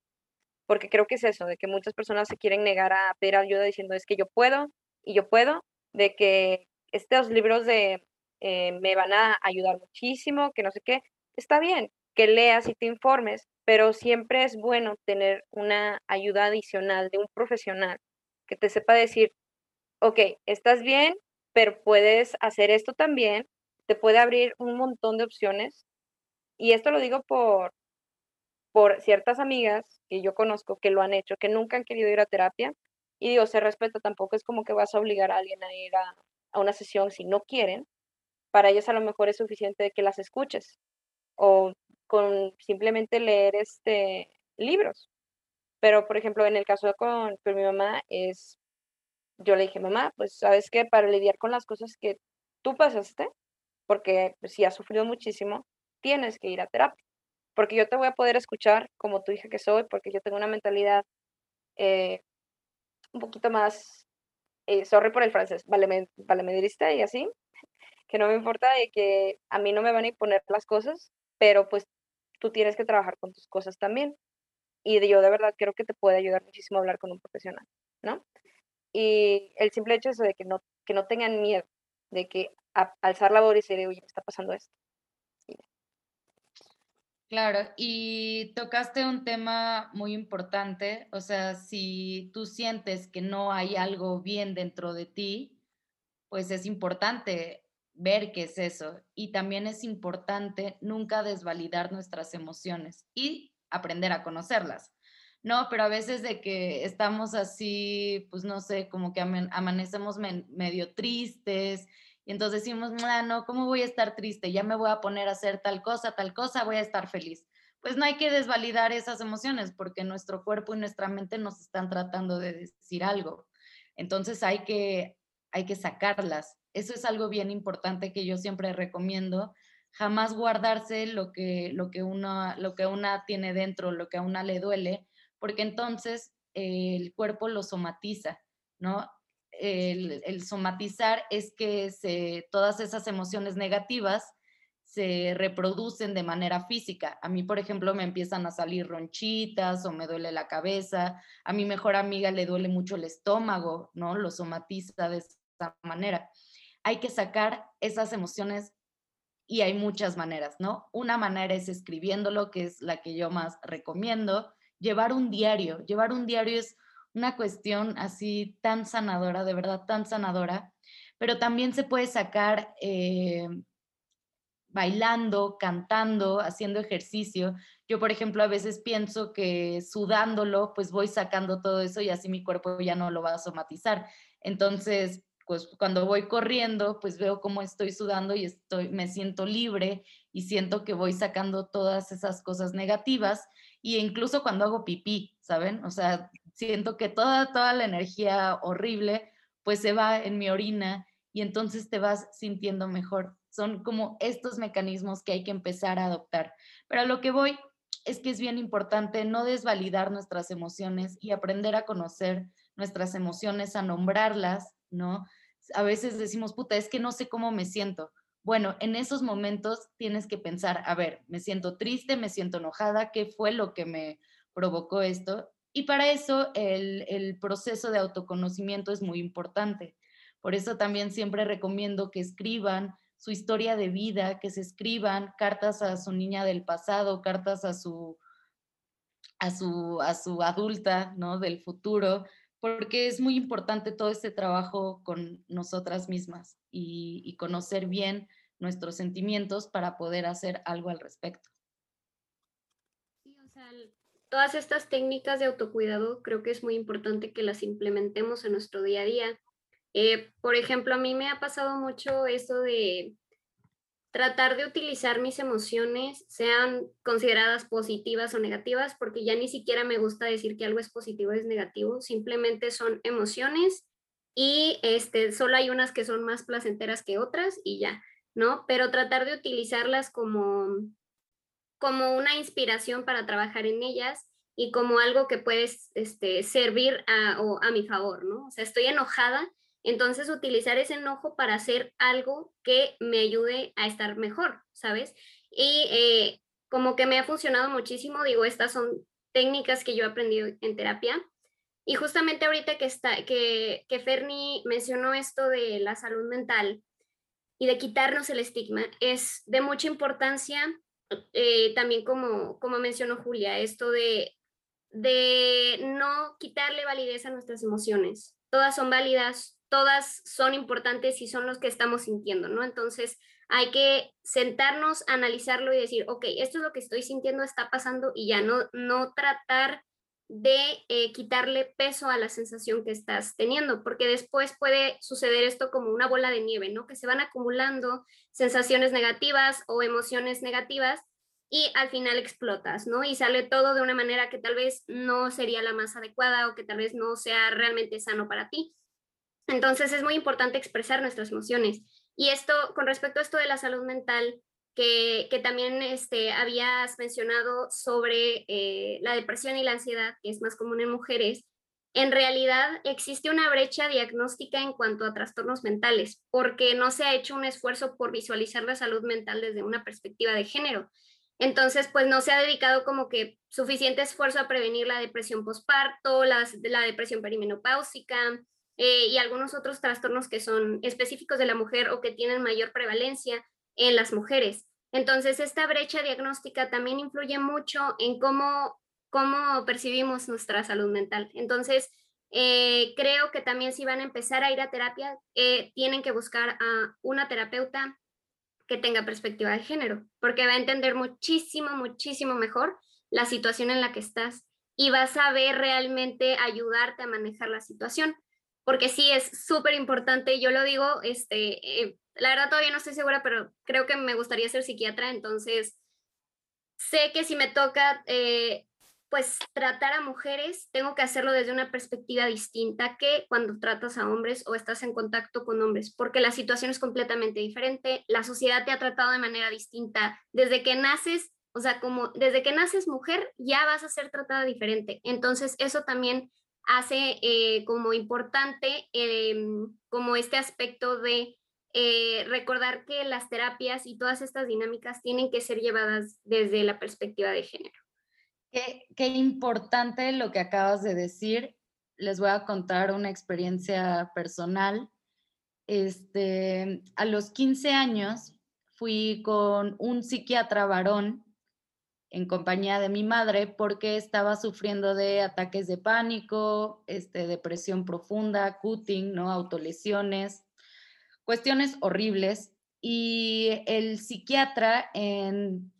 porque creo que es eso, de que muchas personas se quieren negar a pedir ayuda diciendo es que yo puedo y yo puedo, de que estos libros de eh, me van a ayudar muchísimo, que no sé qué, está bien que leas y te informes, pero siempre es bueno tener una ayuda adicional de un profesional que te sepa decir, ok, estás bien, pero puedes hacer esto también, te puede abrir un montón de opciones. Y esto lo digo por, por ciertas amigas que yo conozco que lo han hecho, que nunca han querido ir a terapia. Y digo, se respeta, tampoco es como que vas a obligar a alguien a ir a, a una sesión si no quieren. Para ellos a lo mejor es suficiente que las escuches o con simplemente leer este libros. Pero, por ejemplo, en el caso con, con mi mamá es yo le dije, mamá, pues sabes que para lidiar con las cosas que tú pasaste, porque pues, si has sufrido muchísimo, tienes que ir a terapia. Porque yo te voy a poder escuchar como tu hija que soy, porque yo tengo una mentalidad eh, un poquito más, eh, sorry por el francés, vale, vale medirista y así, que no me importa de que a mí no me van a imponer las cosas, pero pues tú tienes que trabajar con tus cosas también. Y yo de verdad creo que te puede ayudar muchísimo a hablar con un profesional, ¿no? Y el simple hecho es de que no, que no tengan miedo de que alzar la voz y decir, oye, está pasando esto. Claro, y tocaste un tema muy importante, o sea, si tú sientes que no hay algo bien dentro de ti, pues es importante ver qué es eso. Y también es importante nunca desvalidar nuestras emociones y aprender a conocerlas. No, pero a veces de que estamos así, pues no sé, como que amanecemos medio tristes y entonces decimos, no, ¿cómo voy a estar triste? Ya me voy a poner a hacer tal cosa, tal cosa, voy a estar feliz. Pues no hay que desvalidar esas emociones porque nuestro cuerpo y nuestra mente nos están tratando de decir algo. Entonces hay que, hay que sacarlas. Eso es algo bien importante que yo siempre recomiendo. Jamás guardarse lo que, lo que, uno, lo que una tiene dentro, lo que a una le duele, porque entonces el cuerpo lo somatiza, ¿no? El, somatizar es que se, todas esas emociones negativas se reproducen de manera física. A mí, por ejemplo, me empiezan a salir ronchitas o me duele la cabeza. A mi mejor amiga le duele mucho el estómago, ¿no? Lo somatiza de manera. Hay que sacar esas emociones y hay muchas maneras, ¿no? Una manera es escribiéndolo, que es la que yo más recomiendo llevar un diario. Llevar un diario es una cuestión así tan sanadora, de verdad tan sanadora, pero también se puede sacar eh, bailando, cantando, haciendo ejercicio. Yo, por ejemplo, a veces pienso que sudándolo, pues voy sacando todo eso y así mi cuerpo ya no lo va a somatizar. Entonces, pues cuando voy corriendo, pues veo cómo estoy sudando y estoy, me siento libre y siento que voy sacando todas esas cosas negativas y incluso cuando hago pipí, ¿saben? O sea, siento que toda, toda la energía horrible pues se va en mi orina y entonces te vas sintiendo mejor. Son como estos mecanismos que hay que empezar a adoptar. Pero a lo que voy es que es bien importante no desvalidar nuestras emociones y aprender a conocer nuestras emociones, a nombrarlas, ¿no? A veces decimos, puta, es que no sé cómo me siento. Bueno, en esos momentos tienes que pensar, a ver, me siento triste, me siento enojada, ¿qué fue lo que me provocó esto? Y para eso el, proceso de autoconocimiento es muy importante. Por eso también siempre recomiendo que escriban su historia de vida, que se escriban cartas a su niña del pasado, cartas a su, a su, a su adulta, ¿no? Del futuro, porque es muy importante todo este trabajo con nosotras mismas y, conocer bien nuestros sentimientos para poder hacer algo al respecto. Sí, o sea, todas estas técnicas de autocuidado creo que es muy importante que las implementemos en nuestro día a día. Eh, por ejemplo, a mí me ha pasado mucho eso de tratar de utilizar mis emociones, sean consideradas positivas o negativas, porque ya ni siquiera me gusta decir que algo es positivo o es negativo, simplemente son emociones y este, solo hay unas que son más placenteras que otras y ya. ¿no? Pero tratar de utilizarlas como, como una inspiración para trabajar en ellas y como algo que puedes este, servir a, a mi favor, ¿no? O sea, estoy enojada, entonces utilizar ese enojo para hacer algo que me ayude a estar mejor, ¿sabes? Y eh, como que me ha funcionado muchísimo, digo, estas son técnicas que yo he aprendido en terapia. Y justamente ahorita que, está, que, que Ferni mencionó esto de la salud mental y de quitarnos el estigma, es de mucha importancia eh, también como, como mencionó Julia, esto de, de no quitarle validez a nuestras emociones. Todas son válidas, todas son importantes y son los que estamos sintiendo, ¿no? Entonces hay que sentarnos, analizarlo y decir, ok, esto es lo que estoy sintiendo, está pasando y ya no, no tratar de eh, quitarle peso a la sensación que estás teniendo, porque después puede suceder esto como una bola de nieve, ¿no? Que se van acumulando sensaciones negativas o emociones negativas y al final explotas, ¿no? Y sale todo de una manera que tal vez no sería la más adecuada o que tal vez no sea realmente sano para ti. Entonces es muy importante expresar nuestras emociones. Y esto, con respecto a esto de la salud mental, que, también este, habías mencionado sobre eh, la depresión y la ansiedad, que es más común en mujeres, en realidad existe una brecha diagnóstica en cuanto a trastornos mentales, porque no se ha hecho un esfuerzo por visualizar la salud mental desde una perspectiva de género. Entonces, pues no se ha dedicado como que suficiente esfuerzo a prevenir la depresión postparto, la, la depresión perimenopáusica eh, y algunos otros trastornos que son específicos de la mujer o que tienen mayor prevalencia en las mujeres. Entonces, esta brecha diagnóstica también influye mucho en cómo, cómo percibimos nuestra salud mental. Entonces, eh, creo que también si van a empezar a ir a terapia, eh, tienen que buscar a una terapeuta que tenga perspectiva de género, porque va a entender muchísimo, muchísimo mejor la situación en la que estás y va a saber realmente ayudarte a manejar la situación. Porque sí, es súper importante, yo lo digo, este, eh, la verdad todavía no estoy segura, pero creo que me gustaría ser psiquiatra, entonces sé que si me toca eh, pues tratar a mujeres, tengo que hacerlo desde una perspectiva distinta que cuando tratas a hombres o estás en contacto con hombres, porque la situación es completamente diferente, la sociedad te ha tratado de manera distinta, desde que naces, o sea, como desde que naces mujer ya vas a ser tratada diferente, entonces eso también hace eh, como importante em, como este aspecto de eh, recordar que las terapias y todas estas dinámicas tienen que ser llevadas desde la perspectiva de género. Qué, qué, importante lo que acabas de decir. Les voy a contar una experiencia personal. Este, a los 15 años fui con un psiquiatra varón en compañía de mi madre porque estaba sufriendo de ataques de pánico, este, depresión profunda, cutting, ¿no? autolesiones cuestiones horribles y el psiquiatra en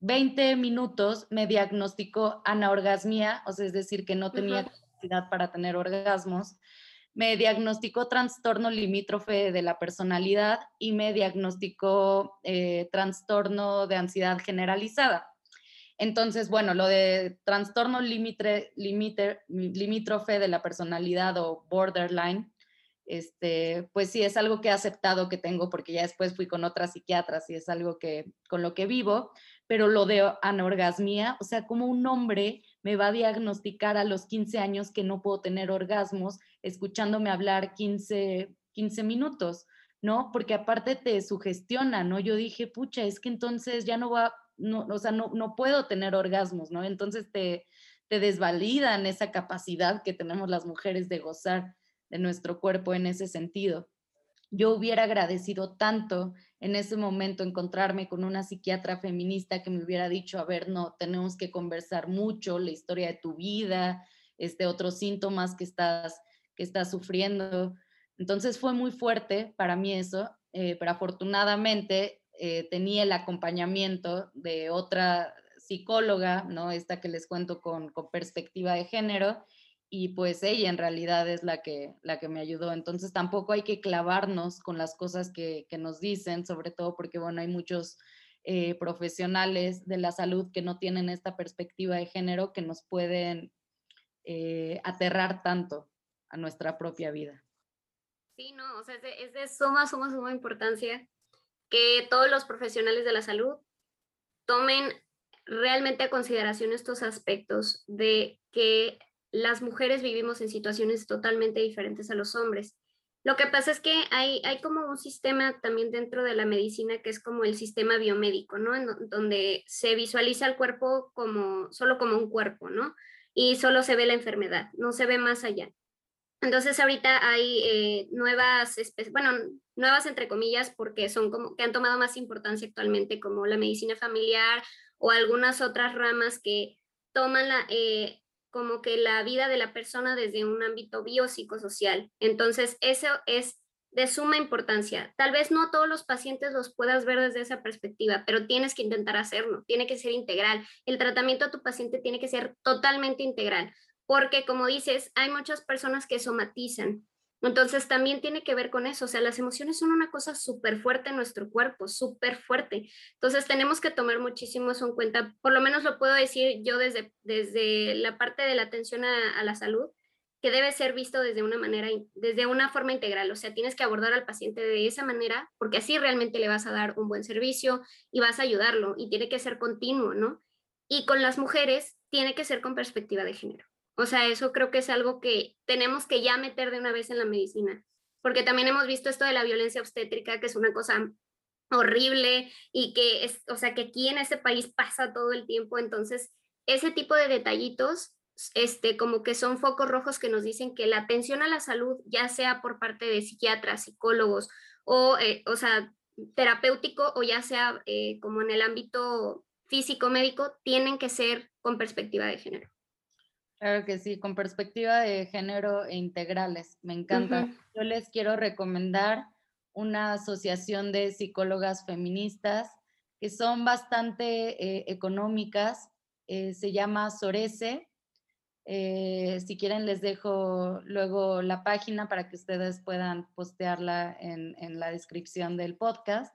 20 minutos me diagnosticó anaorgasmia, o sea, es decir, que no tenía capacidad para tener orgasmos. Me diagnosticó trastorno limítrofe de la personalidad y me diagnosticó eh, trastorno de ansiedad generalizada. Entonces, bueno, lo de trastorno limítrofe de la personalidad o borderline este, pues sí, es algo que he aceptado que tengo porque ya después fui con otras psiquiatras y es algo que con lo que vivo, pero lo de anorgasmía, o sea, como un hombre me va a diagnosticar a los 15 años que no puedo tener orgasmos escuchándome hablar 15, 15 minutos, ¿no? Porque aparte te sugestiona, ¿no? Yo dije, pucha, es que entonces ya no va, no, o sea, no, no puedo tener orgasmos, ¿no? Entonces te, te desvalidan esa capacidad que tenemos las mujeres de gozar de nuestro cuerpo en ese sentido. Yo hubiera agradecido tanto en ese momento encontrarme con una psiquiatra feminista que me hubiera dicho, a ver, no, tenemos que conversar mucho, la historia de tu vida, este, otros síntomas que estás, que estás sufriendo. Entonces fue muy fuerte para mí eso, eh, pero afortunadamente eh, tenía el acompañamiento de otra psicóloga, ¿no? Esta que les cuento con, con perspectiva de género, y pues ella en realidad es la que, la que me ayudó. Entonces tampoco hay que clavarnos con las cosas que, nos dicen, sobre todo porque, bueno, hay muchos eh, profesionales de la salud que no tienen esta perspectiva de género que nos pueden eh, aterrar tanto a nuestra propia vida. Sí, no, o sea, es de, es de suma, suma, suma importancia que todos los profesionales de la salud tomen realmente a consideración estos aspectos de que las mujeres vivimos en situaciones totalmente diferentes a los hombres. Lo que pasa es que hay, hay como un sistema también dentro de la medicina que es como el sistema biomédico, ¿no? Donde se visualiza el cuerpo como solo como un cuerpo, ¿no? Y solo se ve la enfermedad, no se ve más allá. Entonces ahorita hay eh, nuevas, bueno, nuevas entre comillas, porque son como que han tomado más importancia actualmente, como la medicina familiar o algunas otras ramas que toman la, eh, como que la vida de la persona desde un ámbito biopsicosocial. Entonces, eso es de suma importancia. Tal vez no todos los pacientes los puedas ver desde esa perspectiva, pero tienes que intentar hacerlo, tiene que ser integral. El tratamiento a tu paciente tiene que ser totalmente integral porque como dices, hay muchas personas que somatizan. Entonces también tiene que ver con eso, o sea, las emociones son una cosa súper fuerte en nuestro cuerpo, súper fuerte. Entonces tenemos que tomar muchísimo eso en cuenta, por lo menos lo puedo decir yo desde, desde la parte de la atención a, a la salud, que debe ser visto desde una manera, desde una forma integral, o sea, tienes que abordar al paciente de esa manera, porque así realmente le vas a dar un buen servicio y vas a ayudarlo, y tiene que ser continuo, ¿no? Y con las mujeres tiene que ser con perspectiva de género. O sea, eso creo que es algo que tenemos que ya meter de una vez en la medicina, porque también hemos visto esto de la violencia obstétrica, que es una cosa horrible y que es, o sea, que aquí en este país pasa todo el tiempo, entonces ese tipo de detallitos este, como que son focos rojos que nos dicen que la atención a la salud, ya sea por parte de psiquiatras, psicólogos o, eh, o sea, terapéutico o ya sea eh, como en el ámbito físico-médico, tienen que ser con perspectiva de género. Claro que sí, con perspectiva de género e integrales, me encanta. Yo les quiero recomendar una asociación de psicólogas feministas que son bastante eh, económicas, eh, se llama Sorese. Eh, si quieren les dejo luego la página para que ustedes puedan postearla en, en la descripción del podcast.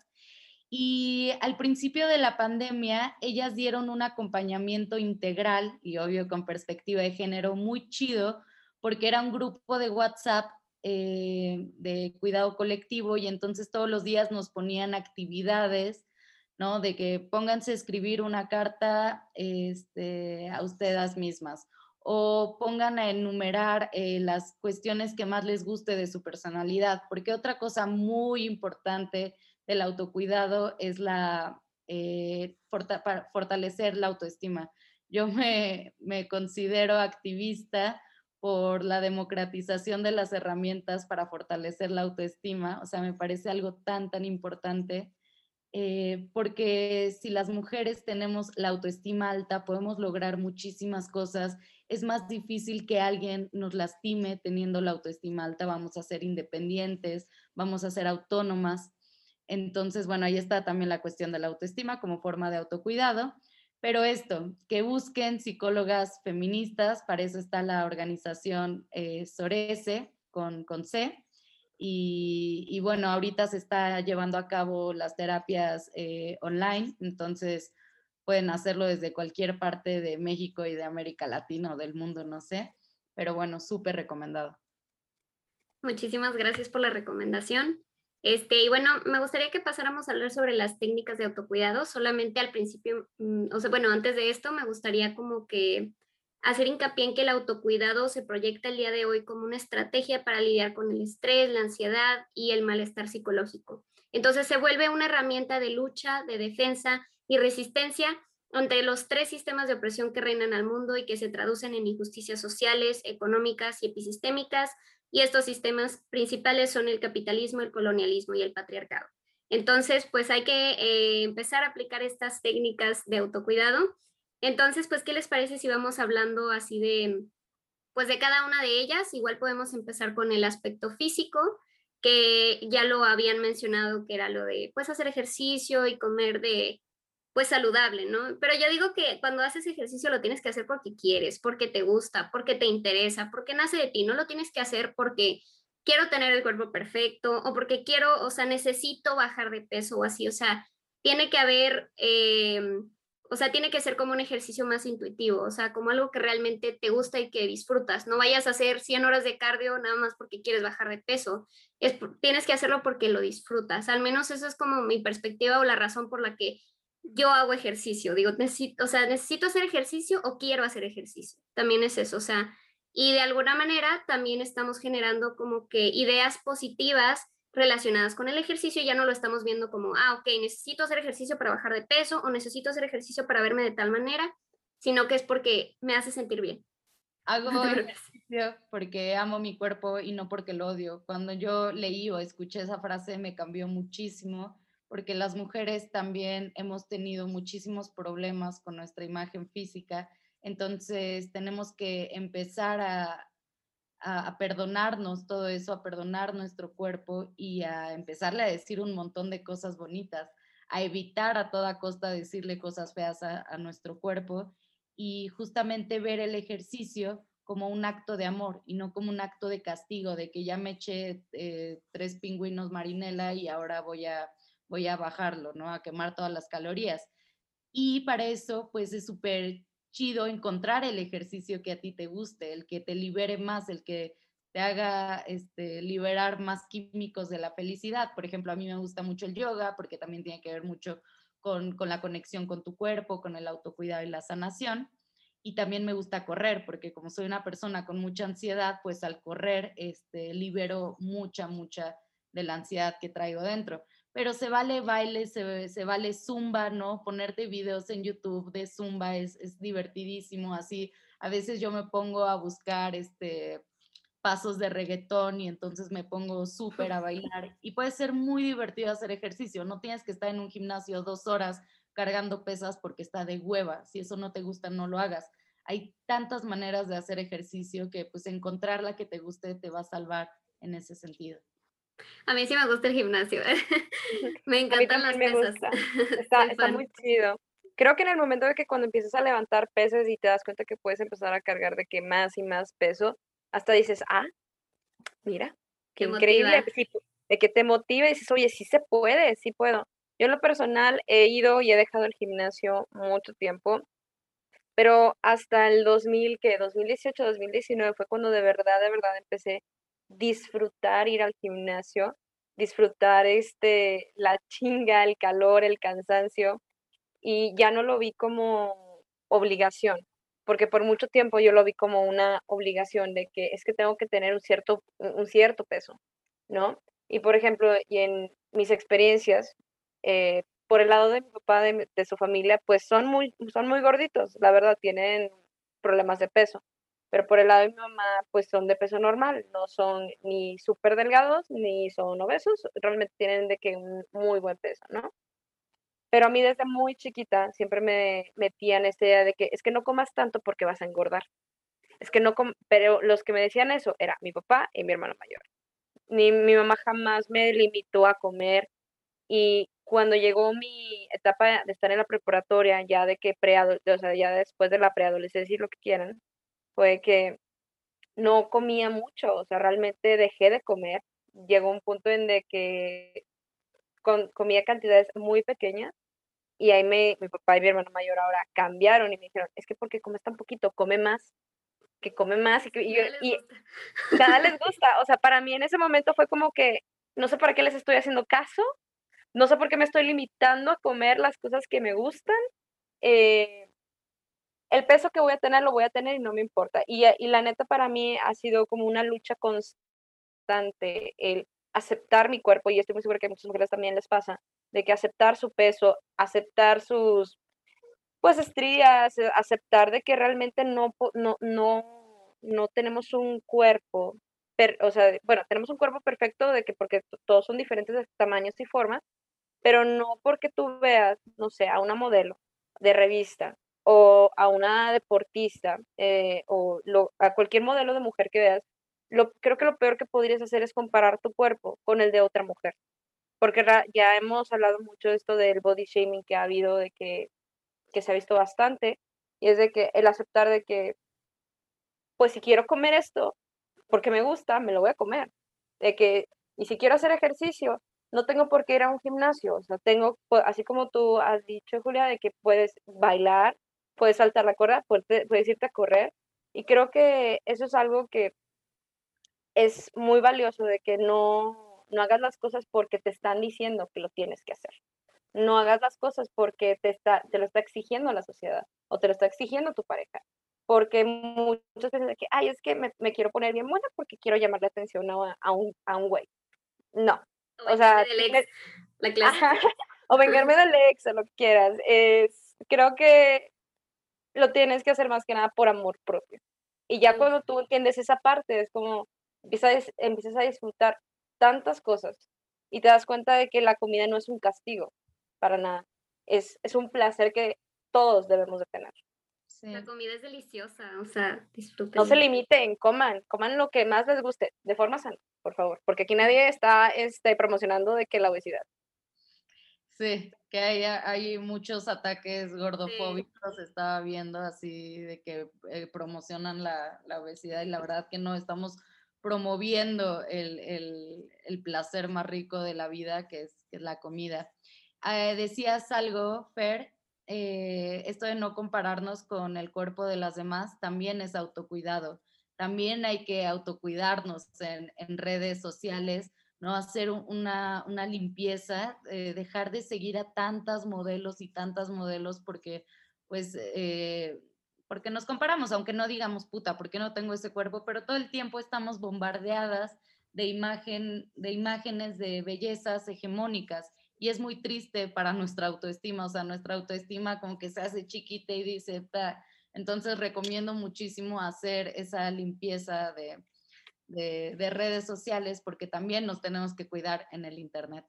Y al principio de la pandemia, ellas dieron un acompañamiento integral y obvio con perspectiva de género muy chido, porque era un grupo de WhatsApp eh, de cuidado colectivo y entonces todos los días nos ponían actividades, ¿no? De que pónganse a escribir una carta este, a ustedes mismas o pongan a enumerar eh, las cuestiones que más les guste de su personalidad, porque otra cosa muy importante del autocuidado es la eh, fortalecer la autoestima. Yo me, me considero activista por la democratización de las herramientas para fortalecer la autoestima. O sea, me parece algo tan, tan importante, eh, porque si las mujeres tenemos la autoestima alta, podemos lograr muchísimas cosas. Es más difícil que alguien nos lastime teniendo la autoestima alta. Vamos a ser independientes, vamos a ser autónomas. Entonces, bueno, ahí está también la cuestión de la autoestima como forma de autocuidado. Pero esto, que busquen psicólogas feministas, para eso está la organización eh, Sorese con, con C. Y, bueno, ahorita se está llevando a cabo las terapias eh, online, entonces pueden hacerlo desde cualquier parte de México y de América Latina o del mundo, no sé. Pero bueno, súper recomendado. Muchísimas gracias por la recomendación. Este, y bueno, me gustaría que pasáramos a hablar sobre las técnicas de autocuidado. Solamente al principio, mm, o sea, bueno, antes de esto, me gustaría como que hacer hincapié en que el autocuidado se proyecta el día de hoy como una estrategia para lidiar con el estrés, la ansiedad y el malestar psicológico. Entonces se vuelve una herramienta de lucha, de defensa y resistencia ante los tres sistemas de opresión que reinan al mundo y que se traducen en injusticias sociales, económicas y episistémicas, y estos sistemas principales son el capitalismo, el colonialismo y el patriarcado. Entonces, pues hay que eh, empezar a aplicar estas técnicas de autocuidado. Entonces, pues, ¿qué les parece si vamos hablando así de, pues, de cada una de ellas? Igual podemos empezar con el aspecto físico, que ya lo habían mencionado, que era lo de, pues, hacer ejercicio y comer de, pues saludable, ¿no? Pero yo digo que cuando haces ejercicio lo tienes que hacer porque quieres, porque te gusta, porque te interesa, porque nace de ti, no lo tienes que hacer porque quiero tener el cuerpo perfecto o porque quiero, o sea, necesito bajar de peso o así, o sea, tiene que haber, em, o sea, tiene que ser como un ejercicio más intuitivo, o sea, como algo que realmente te gusta y que disfrutas. No vayas a hacer 100 horas de cardio nada más porque quieres bajar de peso. Es, tienes que hacerlo porque lo disfrutas. Al menos eso es como mi perspectiva o la razón por la que yo hago ejercicio, digo, necesito, o sea, necesito hacer ejercicio o quiero hacer ejercicio. También es eso, o sea, y de alguna manera también estamos generando como que ideas positivas relacionadas con el ejercicio, ya no lo estamos viendo como, ah, ok, necesito hacer ejercicio para bajar de peso o necesito hacer ejercicio para verme de tal manera, sino que es porque me hace sentir bien. Hago ejercicio porque amo mi cuerpo y no porque lo odio. Cuando yo leí o escuché esa frase me cambió muchísimo porque las mujeres también hemos tenido muchísimos problemas con nuestra imagen física, entonces tenemos que empezar a, perdonarnos todo eso, a perdonar nuestro cuerpo y a empezarle a decir un montón de cosas bonitas, a evitar a toda costa decirle cosas feas a, a nuestro cuerpo y justamente ver el ejercicio como un acto de amor y no como un acto de castigo, de que ya me eché eh, tres pingüinos marinela y ahora voy a voy a bajarlo, ¿no? A quemar todas las calorías. Y para eso, pues es súper chido encontrar el ejercicio que a ti te guste, el que te libere más, el que te haga este, liberar más químicos de la felicidad. Por ejemplo, a mí me gusta mucho el yoga porque también tiene que ver mucho con, la conexión con tu cuerpo, con el autocuidado y la sanación. Y también me gusta correr porque como soy una persona con mucha ansiedad, pues al correr este, libero mucha, mucha de la ansiedad que traigo dentro pero se vale baile, se, se, vale zumba, ¿no? Ponerte videos en YouTube de zumba es, es, divertidísimo, así a veces yo me pongo a buscar este pasos de reggaetón y entonces me pongo súper a bailar y puede ser muy divertido hacer ejercicio, no tienes que estar en un gimnasio dos horas cargando pesas porque está de hueva, si eso no te gusta no lo hagas. Hay tantas maneras de hacer ejercicio que pues encontrar la que te guste te va a salvar en ese sentido. A mí sí me gusta el gimnasio. me encantan las pesas. Está, está muy chido. Creo que en el momento de que cuando empiezas a levantar pesas y te das cuenta que puedes empezar a cargar de que más y más peso, hasta dices, ah, mira, qué increíble, de que te motiva y dices, oye, sí se puede, sí puedo. Yo en lo personal he ido y he dejado el gimnasio mucho tiempo, pero hasta el 2000, que 2018, 2019 fue cuando de verdad, de verdad empecé disfrutar ir al gimnasio, disfrutar este, la chinga, el calor, el cansancio, y ya no lo vi como obligación, porque por mucho tiempo yo lo vi como una obligación de que es que tengo que tener un cierto, un cierto peso, ¿no? Y por ejemplo, y en mis experiencias, eh, por el lado de mi papá, de, de, su familia, pues son muy, son muy gorditos, la verdad, tienen problemas de peso pero por el lado de mi mamá, pues son de peso normal, no son ni súper delgados ni son obesos, realmente tienen de que un muy buen peso, ¿no? Pero a mí desde muy chiquita siempre me metían esta idea de que es que no comas tanto porque vas a engordar. Es que no, pero los que me decían eso era mi papá y mi hermano mayor. Ni mi mamá jamás me limitó a comer y cuando llegó mi etapa de estar en la preparatoria, ya de que pre, o sea, ya después de la preadolescencia y lo que quieran, fue que no comía mucho, o sea, realmente dejé de comer. Llegó un punto en de que comía cantidades muy pequeñas y ahí me, mi papá y mi hermano mayor ahora cambiaron y me dijeron, es que porque comes tan poquito, come más, que come más y, que, y, y nada les gusta. O sea, para mí en ese momento fue como que no sé para qué les estoy haciendo caso, no sé por qué me estoy limitando a comer las cosas que me gustan. Eh, el peso que voy a tener lo voy a tener y no me importa. Y, y la neta para mí ha sido como una lucha constante el aceptar mi cuerpo, y estoy muy segura que a muchas mujeres también les pasa, de que aceptar su peso, aceptar sus, pues, estrías, eh, aceptar de que realmente no, no, no, no tenemos un cuerpo, o sea, bueno, tenemos un cuerpo perfecto de que porque todos son diferentes de tamaños y formas, pero no porque tú veas, no sé, a una modelo de revista o a una deportista eh, o a cualquier modelo de mujer que veas, lo, creo que lo peor que podrías hacer es comparar tu cuerpo con el de otra mujer. Porque ya hemos hablado mucho de esto del body shaming que ha habido, de que, que se ha visto bastante, y es de que el aceptar de que, pues si quiero comer esto, porque me gusta, me lo voy a comer. De que, y si quiero hacer ejercicio, no tengo por qué ir a un gimnasio, o sea, tengo, así como tú has dicho, Julia, de que puedes bailar, puedes saltar la cuerda, puedes, irte a correr. Y creo que eso es algo que es muy valioso de que no, no hagas las cosas porque te están diciendo que lo tienes que hacer. no hagas las cosas porque te, está, te lo está exigiendo la sociedad o te lo está exigiendo tu pareja. Porque muchas veces de que, ay, es que me, quiero poner bien buena porque quiero llamar la atención a, a un, a un güey. No. O, sea, la clase. o vengarme del ex o lo que quieras. Es, creo que lo tienes que hacer más que nada por amor propio. Y ya cuando tú entiendes esa parte, es como empiezas, empiezas a disfrutar tantas cosas y te das cuenta de que la comida no es un castigo, para nada. Es, es un placer que todos debemos de tener. La comida es deliciosa, o sea, disfruten. No se limiten, coman, coman lo que más les guste, de forma sana, por favor, porque aquí nadie está este, promocionando de que la obesidad. Sí, que hay, hay muchos ataques gordofóbicos, estaba viendo así de que eh, promocionan la, la, obesidad y la verdad que no estamos promoviendo el, el, el placer más rico de la vida, que es, que es la comida. Eh, decías algo, Fer, eh, esto de no compararnos con el cuerpo de las demás también es autocuidado. También hay que autocuidarnos en, en redes sociales, ¿no? Hacer una, una limpieza, eh, dejar de seguir a tantas modelos y tantas modelos porque, pues, porque nos comparamos, aunque no digamos puta, porque no tengo ese cuerpo, pero todo el tiempo estamos bombardeadas de, imagen, de imágenes de bellezas hegemónicas y es muy triste para nuestra autoestima, o sea, nuestra autoestima como que se hace chiquita y dice, entonces recomiendo muchísimo hacer esa limpieza de, de, redes sociales porque también nos tenemos que cuidar en el Internet.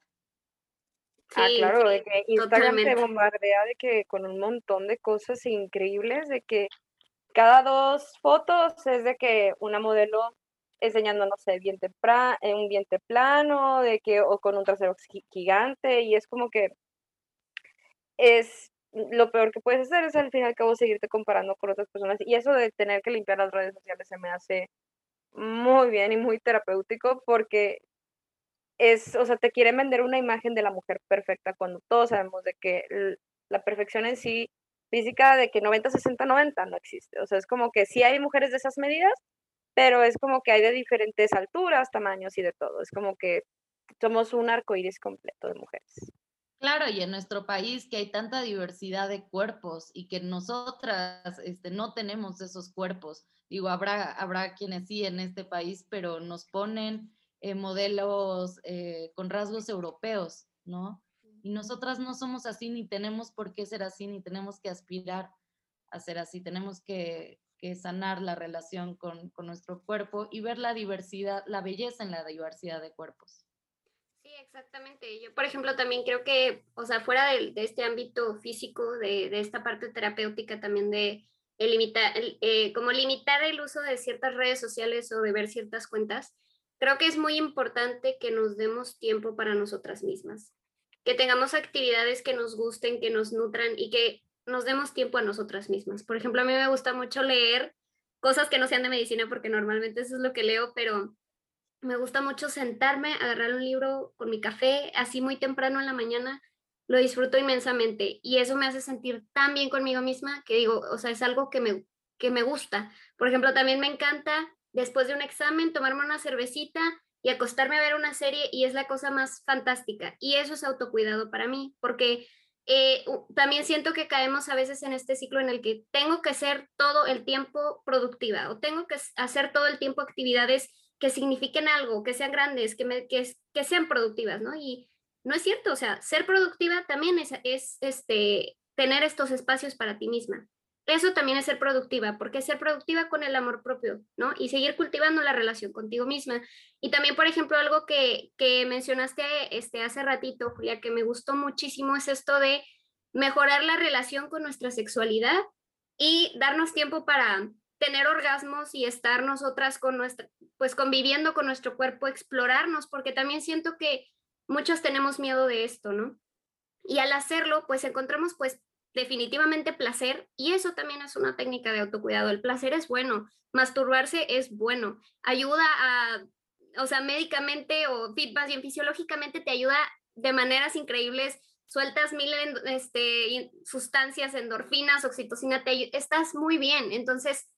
ah, claro, de que Instagram te bombardea de que con un montón de cosas increíbles, de que cada dos fotos es de que una modelo enseñando, no sé, vientre en un vientre plano, de que, o con un trasero gigante, y es como que es lo peor que puedes hacer es al fin y al cabo seguirte comparando con otras personas, y eso de tener que limpiar las redes sociales se me hace muy bien y muy terapéutico porque es, o sea, te quieren vender una imagen de la mujer perfecta cuando todos sabemos de que la perfección en sí física de que 90, 60, 90 no existe. O sea, es como que sí hay mujeres de esas medidas, pero es como que hay de diferentes alturas, tamaños y de todo. Es como que somos un arco iris completo de mujeres. Claro, y en nuestro país que hay tanta diversidad de cuerpos y que nosotras este, no tenemos esos cuerpos. Digo, habrá, habrá quienes sí en este país, pero nos ponen eh, modelos eh, con rasgos europeos, ¿no? Y nosotras no somos así, ni tenemos por qué ser así, ni tenemos que aspirar a ser así. Tenemos que, que sanar la relación con, con, nuestro cuerpo y ver la diversidad, la belleza en la diversidad de cuerpos. Exactamente. Yo, por ejemplo, también creo que, o sea, fuera de, de este ámbito físico, de, de, esta parte terapéutica también de limitar, eh, como limitar el uso de ciertas redes sociales o de ver ciertas cuentas, creo que es muy importante que nos demos tiempo para nosotras mismas, que tengamos actividades que nos gusten, que nos nutran y que nos demos tiempo a nosotras mismas. Por ejemplo, a mí me gusta mucho leer cosas que no sean de medicina porque normalmente eso es lo que leo, pero me gusta mucho sentarme, agarrar un libro con mi café, así muy temprano en la mañana, lo disfruto inmensamente y eso me hace sentir tan bien conmigo misma que digo, o sea, es algo que me, que me gusta. Por ejemplo, también me encanta después de un examen tomarme una cervecita y acostarme a ver una serie y es la cosa más fantástica. Y eso es autocuidado para mí, porque eh, también siento que caemos a veces en este ciclo en el que tengo que ser todo el tiempo productiva o tengo que hacer todo el tiempo actividades que signifiquen algo, que sean grandes, que, que, sean productivas, ¿no? Y no es cierto, o sea, ser productiva también es, es este, tener estos espacios para ti misma. Eso también es ser productiva, porque ser productiva con el amor propio, ¿no? Y seguir cultivando la relación contigo misma. Y también, por ejemplo, algo que, que mencionaste este, hace ratito, Julia, que me gustó muchísimo, es esto de mejorar la relación con nuestra sexualidad y darnos tiempo para tener orgasmos y estar nosotras con nuestra, pues conviviendo con nuestro cuerpo, explorarnos, porque también siento que muchos tenemos miedo de esto, ¿no? Y al hacerlo, pues encontramos pues definitivamente placer y eso también es una técnica de autocuidado. El placer es bueno, masturbarse es bueno, ayuda a, o sea, médicamente o bien fisiológicamente te ayuda de maneras increíbles, sueltas mil este, sustancias, endorfinas, oxitocina, te, estás muy bien, entonces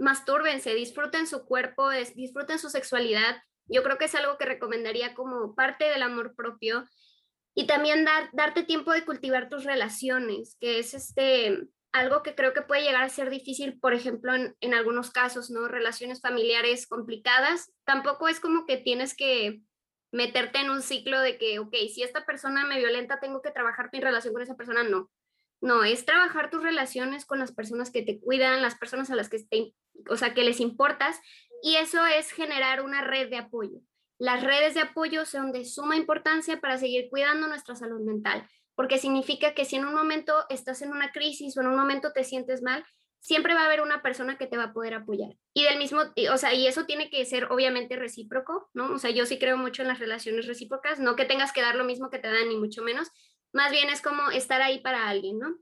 mastúrbense, disfruten su cuerpo, disfruten su sexualidad. Yo creo que es algo que recomendaría como parte del amor propio Y también dar, darte tiempo de cultivar tus relaciones, que es este, algo que creo que puede llegar a ser difícil, por ejemplo, en, algunos casos, ¿no? Relaciones familiares complicadas. Tampoco es como que tienes que meterte en un ciclo de que, ok, si esta persona me violenta, tengo que trabajar mi relación con esa persona. No, no, es trabajar tus relaciones con las personas que te cuidan, las personas a las que, te, o sea, que les importas, y eso es generar una red de apoyo. Las redes de apoyo son de suma importancia para seguir cuidando nuestra salud mental, porque significa que si en un momento estás en una crisis o en un momento te sientes mal, siempre va a haber una persona que te va a poder apoyar. Y del mismo, o sea, y eso tiene que ser obviamente recíproco, ¿no? O sea, yo sí creo mucho en las relaciones recíprocas, no que tengas que dar lo mismo que te dan, ni mucho menos, más bien es como estar ahí para alguien, ¿no?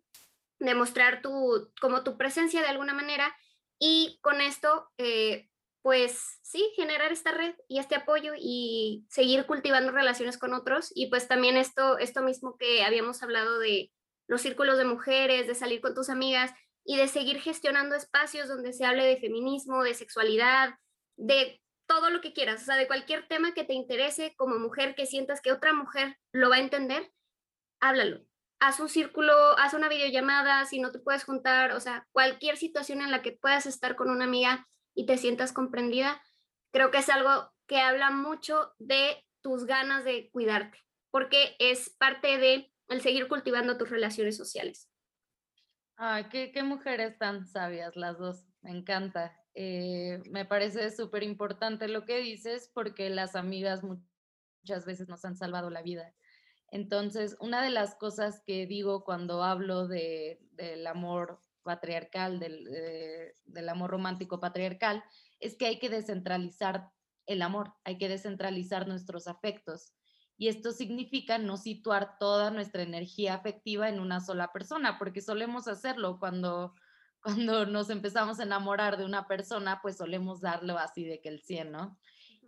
Demostrar tu, como tu presencia de alguna manera y con esto, eh, pues sí, generar esta red y este apoyo y seguir cultivando relaciones con otros y pues también esto, esto mismo que habíamos hablado de los círculos de mujeres, de salir con tus amigas, y de seguir gestionando espacios donde se hable de feminismo, de sexualidad, de todo lo que quieras, o sea, de cualquier tema que te interese como mujer, que sientas que otra mujer lo va a entender, háblalo. Haz un círculo, haz una videollamada, si no te puedes juntar, o sea, cualquier situación en la que puedas estar con una amiga y te sientas comprendida, creo que es algo que habla mucho de tus ganas de cuidarte, porque es parte de el seguir cultivando tus relaciones sociales. Ay, qué, mujeres tan sabias las dos, me encanta. Eh, me parece súper importante lo que dices porque las amigas muchas veces nos han salvado la vida. Entonces, una de las cosas que digo cuando hablo de, del amor patriarcal, del, del amor romántico patriarcal, es que hay que descentralizar el amor, hay que descentralizar nuestros afectos y esto significa no situar toda nuestra energía afectiva en una sola persona, porque solemos hacerlo cuando, cuando nos empezamos a enamorar de una persona, pues solemos darlo así de que el 100, ¿no?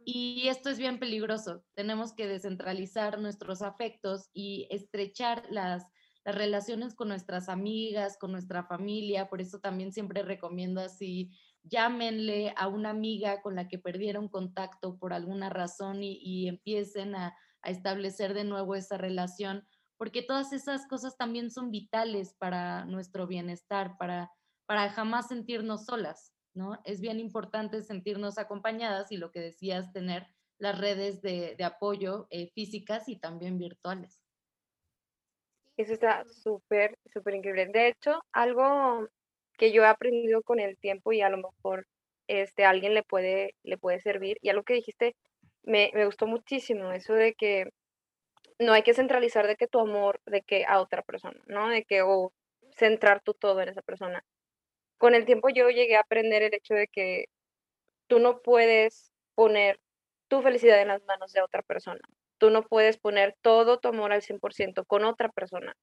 Y esto es bien peligroso. Tenemos que descentralizar nuestros afectos y estrechar las, relaciones con nuestras amigas, con nuestra familia. Por eso también siempre recomiendo así, llámenle a una amiga con la que perdieron contacto por alguna razón y, y empiecen a, a establecer de nuevo esa relación, porque todas esas cosas también son vitales para nuestro bienestar, para, para jamás sentirnos solas, ¿no? Es bien importante sentirnos acompañadas y lo que decías, tener las redes de, apoyo eh, físicas y también virtuales. Eso está súper, súper increíble. De hecho, algo que yo he aprendido con el tiempo y a lo mejor este, a alguien le puede, le puede servir, y algo que dijiste me, me gustó muchísimo eso de que no hay que centralizar de que tu amor, de que a otra persona, ¿no? De que o centrar tu todo en esa persona. Con el tiempo yo llegué a aprender el hecho de que tú no puedes poner tu felicidad en las manos de otra persona. Tú no puedes poner todo tu amor al 100% con otra persona,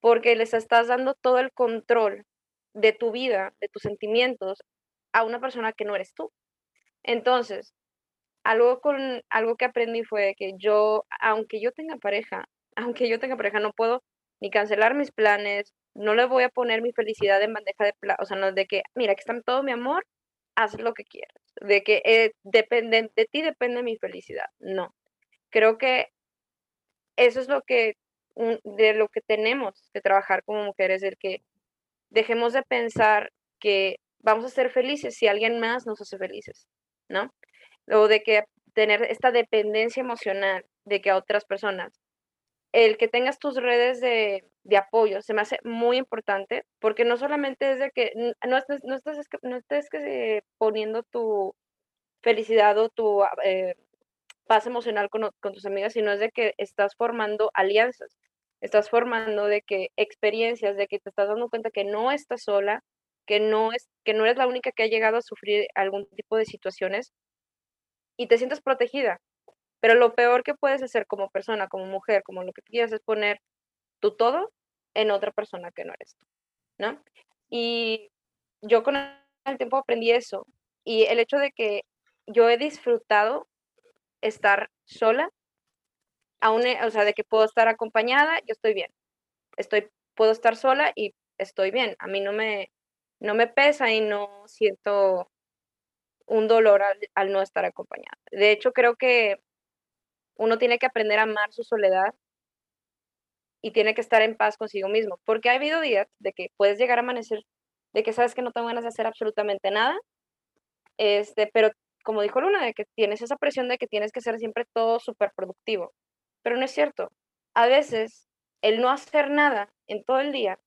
porque les estás dando todo el control de tu vida, de tus sentimientos, a una persona que no eres tú. Entonces, algo con algo que aprendí fue que yo, aunque yo tenga pareja, aunque yo tenga pareja, no puedo ni cancelar mis planes, no le voy a poner mi felicidad en bandeja de plata, o sea, no de que, mira, aquí está todo mi amor, haz lo que quieras, de que eh, depende, de ti depende mi felicidad, no. Creo que eso es lo que, de lo que tenemos que trabajar como mujeres, el que dejemos de pensar que vamos a ser felices si alguien más nos hace felices, ¿no? o de que tener esta dependencia emocional de que a otras personas. El que tengas tus redes de, de apoyo se me hace muy importante porque no solamente es de que no estés, no estés, no estés que, poniendo tu felicidad o tu eh, paz emocional con, con tus amigas, sino es de que estás formando alianzas, estás formando de que experiencias, de que te estás dando cuenta que no estás sola, que no, es, que no eres la única que ha llegado a sufrir algún tipo de situaciones y te sientes protegida. Pero lo peor que puedes hacer como persona, como mujer, como lo que quieras es poner tu todo en otra persona que no eres tú, ¿no? Y yo con el tiempo aprendí eso. Y el hecho de que yo he disfrutado estar sola, aún, o sea, de que puedo estar acompañada, yo estoy bien. Estoy, puedo estar sola y estoy bien. A mí no me, no me pesa y no siento un dolor al, no estar acompañada. De hecho, creo que uno tiene que aprender a amar su soledad y tiene que estar en paz consigo mismo, porque ha habido días de que puedes llegar a amanecer, de que sabes que no tengo ganas de hacer absolutamente nada, este, pero como dijo Luna, de que tienes esa presión de que tienes que ser siempre todo súper productivo, pero no es cierto. A veces el no hacer nada en todo el día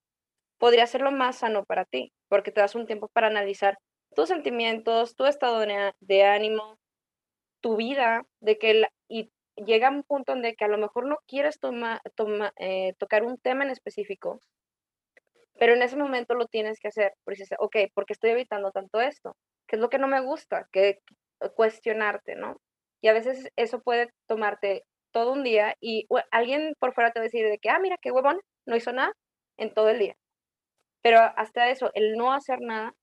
podría ser lo más sano para ti, porque te das un tiempo para analizar tus sentimientos, tu estado de, ánimo, tu vida, de que y llega un punto en que a lo mejor no quieres toma, toma, eh, tocar un tema en específico, pero en ese momento lo tienes que hacer, porque dices, ok, ¿por qué estoy evitando tanto esto? ¿Qué es lo que no me gusta? Que cuestionarte, ¿no? Y a veces eso puede tomarte todo un día y alguien por fuera te va a decir de que, ah, mira, qué huevón, no hizo nada en todo el día. Pero hasta eso, el no hacer nada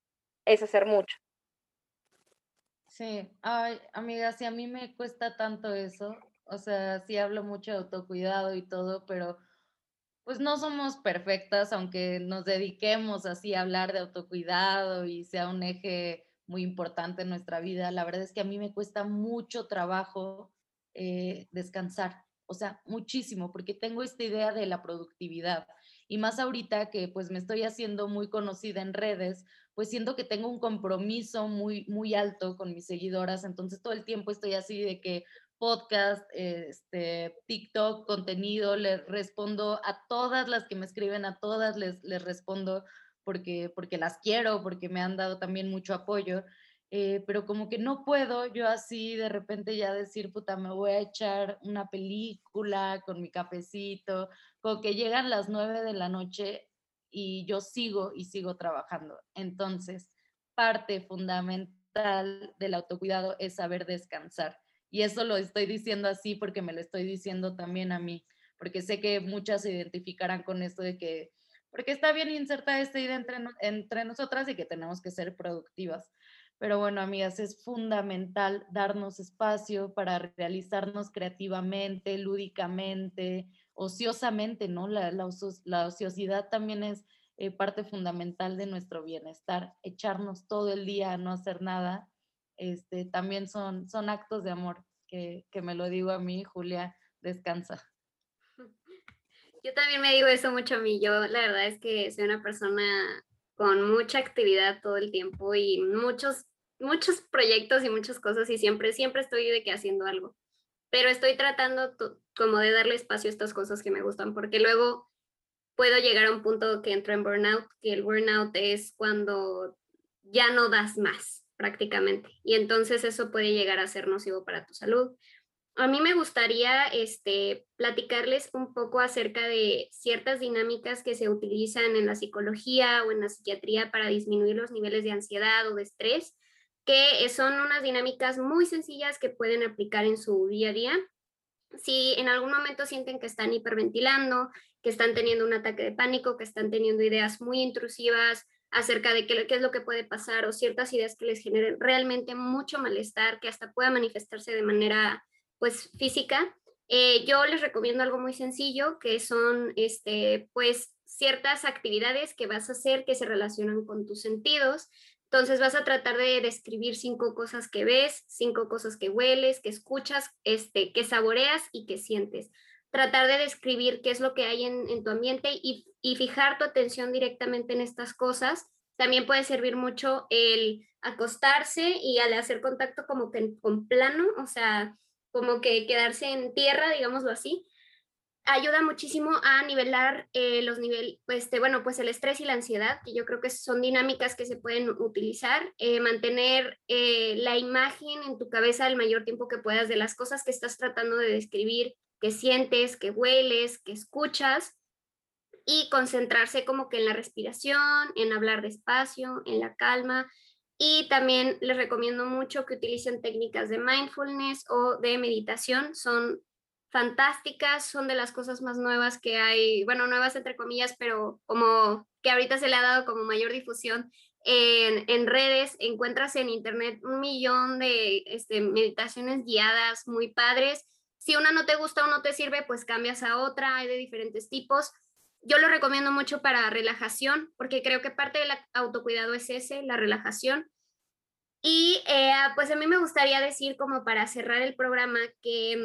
es hacer mucho. Sí, ay, amiga, si a mí me cuesta tanto eso, o sea, sí hablo mucho de autocuidado y todo, pero pues no somos perfectas, aunque nos dediquemos así a hablar de autocuidado y sea un eje muy importante en nuestra vida. La verdad es que a mí me cuesta mucho trabajo eh, descansar, o sea, muchísimo, porque tengo esta idea de la productividad. Y más ahorita que pues me estoy haciendo muy conocida en redes, pues siento que tengo un compromiso muy, muy alto con mis seguidoras, entonces todo el tiempo estoy así de que podcast, este, TikTok, contenido, les respondo a todas las que me escriben, a todas les, les respondo porque, porque las quiero, porque me han dado también mucho apoyo. Eh, pero como que no puedo yo así de repente ya decir, puta, me voy a echar una película con mi cafecito, como que llegan las nueve de la noche y yo sigo y sigo trabajando. Entonces, parte fundamental del autocuidado es saber descansar. Y eso lo estoy diciendo así porque me lo estoy diciendo también a mí, porque sé que muchas se identificarán con esto de que, porque está bien insertar esta idea entre, entre nosotras y que tenemos que ser productivas. Pero bueno, amigas, es fundamental darnos espacio para realizarnos creativamente, lúdicamente, ociosamente, ¿no? La, la, ociosidad también es eh, parte fundamental de nuestro bienestar. Echarnos todo el día a no hacer nada este, también son, son actos de amor, que, que me lo digo a mí, Julia, descansa. Yo también me digo eso mucho a mí. Yo la verdad es que soy una persona con mucha actividad todo el tiempo y muchos, muchos proyectos y muchas cosas y siempre, siempre estoy de que haciendo algo. Pero estoy tratando como de darle espacio a estas cosas que me gustan porque luego puedo llegar a un punto que entro en burnout, que el burnout es cuando ya no das más prácticamente. Y entonces eso puede llegar a ser nocivo para tu salud. A mí me gustaría este, platicarles un poco acerca de ciertas dinámicas que se utilizan en la psicología o en la psiquiatría para disminuir los niveles de ansiedad o de estrés, que son unas dinámicas muy sencillas que pueden aplicar en su día a día. Si en algún momento sienten que están hiperventilando, que están teniendo un ataque de pánico, que están teniendo ideas muy intrusivas, acerca de qué, qué, es lo que puede pasar o ciertas ideas que les generen realmente mucho malestar, que hasta pueda manifestarse de manera pues física. Eh, yo les recomiendo algo muy sencillo, que son este, pues ciertas actividades que vas a hacer que se relacionan con tus sentidos. Entonces vas a tratar de describir cinco cosas que ves, cinco cosas que hueles, que escuchas, este, que saboreas y que sientes tratar de describir qué es lo que hay en, tu ambiente y, fijar tu atención directamente en estas cosas. También puede servir mucho el acostarse y al hacer contacto como que con plano, o sea, como que quedarse en tierra, digámoslo así, ayuda muchísimo a nivelar eh, los niveles, pues, este, bueno, pues el estrés y la ansiedad, que yo creo que son dinámicas que se pueden utilizar, eh, mantener eh, la imagen en tu cabeza el mayor tiempo que puedas de las cosas que estás tratando de describir, que sientes, que hueles, que escuchas y concentrarse como que en la respiración, en hablar despacio, en la calma. Y también les recomiendo mucho que utilicen técnicas de mindfulness o de meditación. Son fantásticas, son de las cosas más nuevas que hay, bueno, nuevas entre comillas, pero como que ahorita se le ha dado como mayor difusión en, en redes. Encuentras en internet un millón de este, meditaciones guiadas muy padres si una no te gusta o no te sirve, pues cambias a otra, hay de diferentes tipos. Yo lo recomiendo mucho para relajación, porque creo que parte del autocuidado es ese, la relajación. Y eh, pues a mí me gustaría decir, como para cerrar el programa, que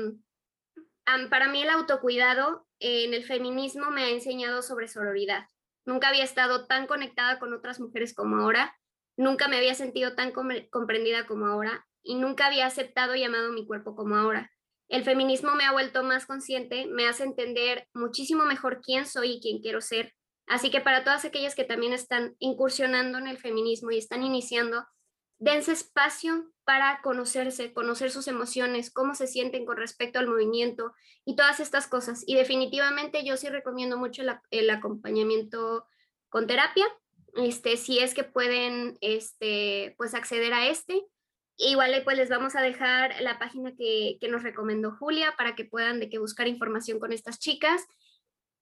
mm, para mí el autocuidado en el feminismo me ha enseñado sobre sororidad. Nunca había estado tan conectada con otras mujeres como ahora, nunca me había sentido tan comprendida como ahora y nunca había aceptado y amado mi cuerpo como ahora. El feminismo me ha vuelto más consciente, me hace entender muchísimo mejor quién soy y quién quiero ser. Así que para todas aquellas que también están incursionando en el feminismo y están iniciando, dense espacio para conocerse, conocer sus emociones, cómo se sienten con respecto al movimiento y todas estas cosas. Y definitivamente yo sí recomiendo mucho el, acompañamiento con terapia, este, si es que pueden este, pues acceder a este. Igual pues les vamos a dejar la página que, que nos recomendó Julia para que puedan de que buscar información con estas chicas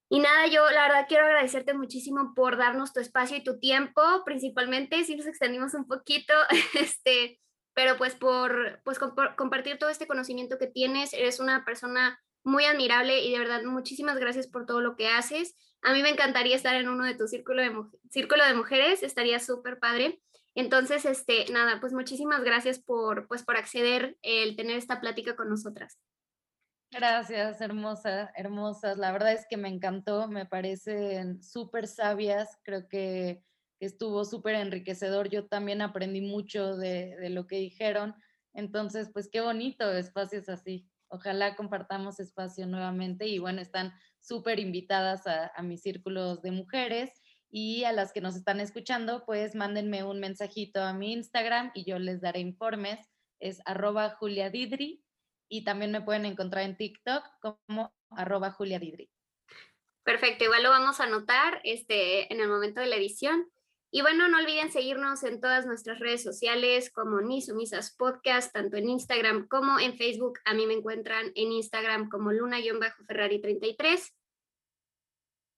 y nada, yo la verdad quiero agradecerte muchísimo por darnos tu espacio y tu tiempo, principalmente si nos extendimos un poquito, este, pero pues por pues compartir todo este conocimiento que tienes, eres una persona muy admirable y de verdad muchísimas gracias por todo lo que haces. A mí me encantaría estar en uno de tus círculo de, círculo de mujeres, estaría súper padre. Entonces, este, nada, pues muchísimas gracias por, pues, por acceder el tener esta plática con nosotras. Gracias, hermosa, hermosas. La verdad es que me encantó, me parecen súper sabias, creo que, estuvo súper enriquecedor. Yo también aprendí mucho de, lo que dijeron. Entonces, pues qué bonito espacios así. Ojalá compartamos espacio nuevamente y bueno, están súper invitadas a, a mis círculos de mujeres y a las que nos están escuchando, pues mándenme un mensajito a mi Instagram y yo les daré informes. Es arroba Julia Didri y también me pueden encontrar en TikTok como arroba Julia Didri. Perfecto, igual lo vamos a anotar este, en el momento de la edición. Y bueno, no olviden seguirnos en todas nuestras redes sociales como Ni Sumisas Podcast, tanto en Instagram como en Facebook. A mí me encuentran en Instagram como Luna-Ferrari33.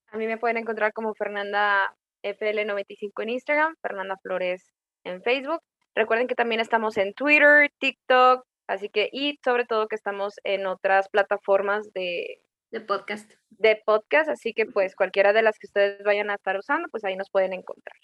A mí me pueden encontrar como Fernanda FL95 en Instagram, Fernanda Flores en Facebook. Recuerden que también estamos en Twitter, TikTok, Así que, y sobre todo que estamos en otras plataformas de, de podcast. De podcast, así que pues cualquiera de las que ustedes vayan a estar usando, pues ahí nos pueden encontrar.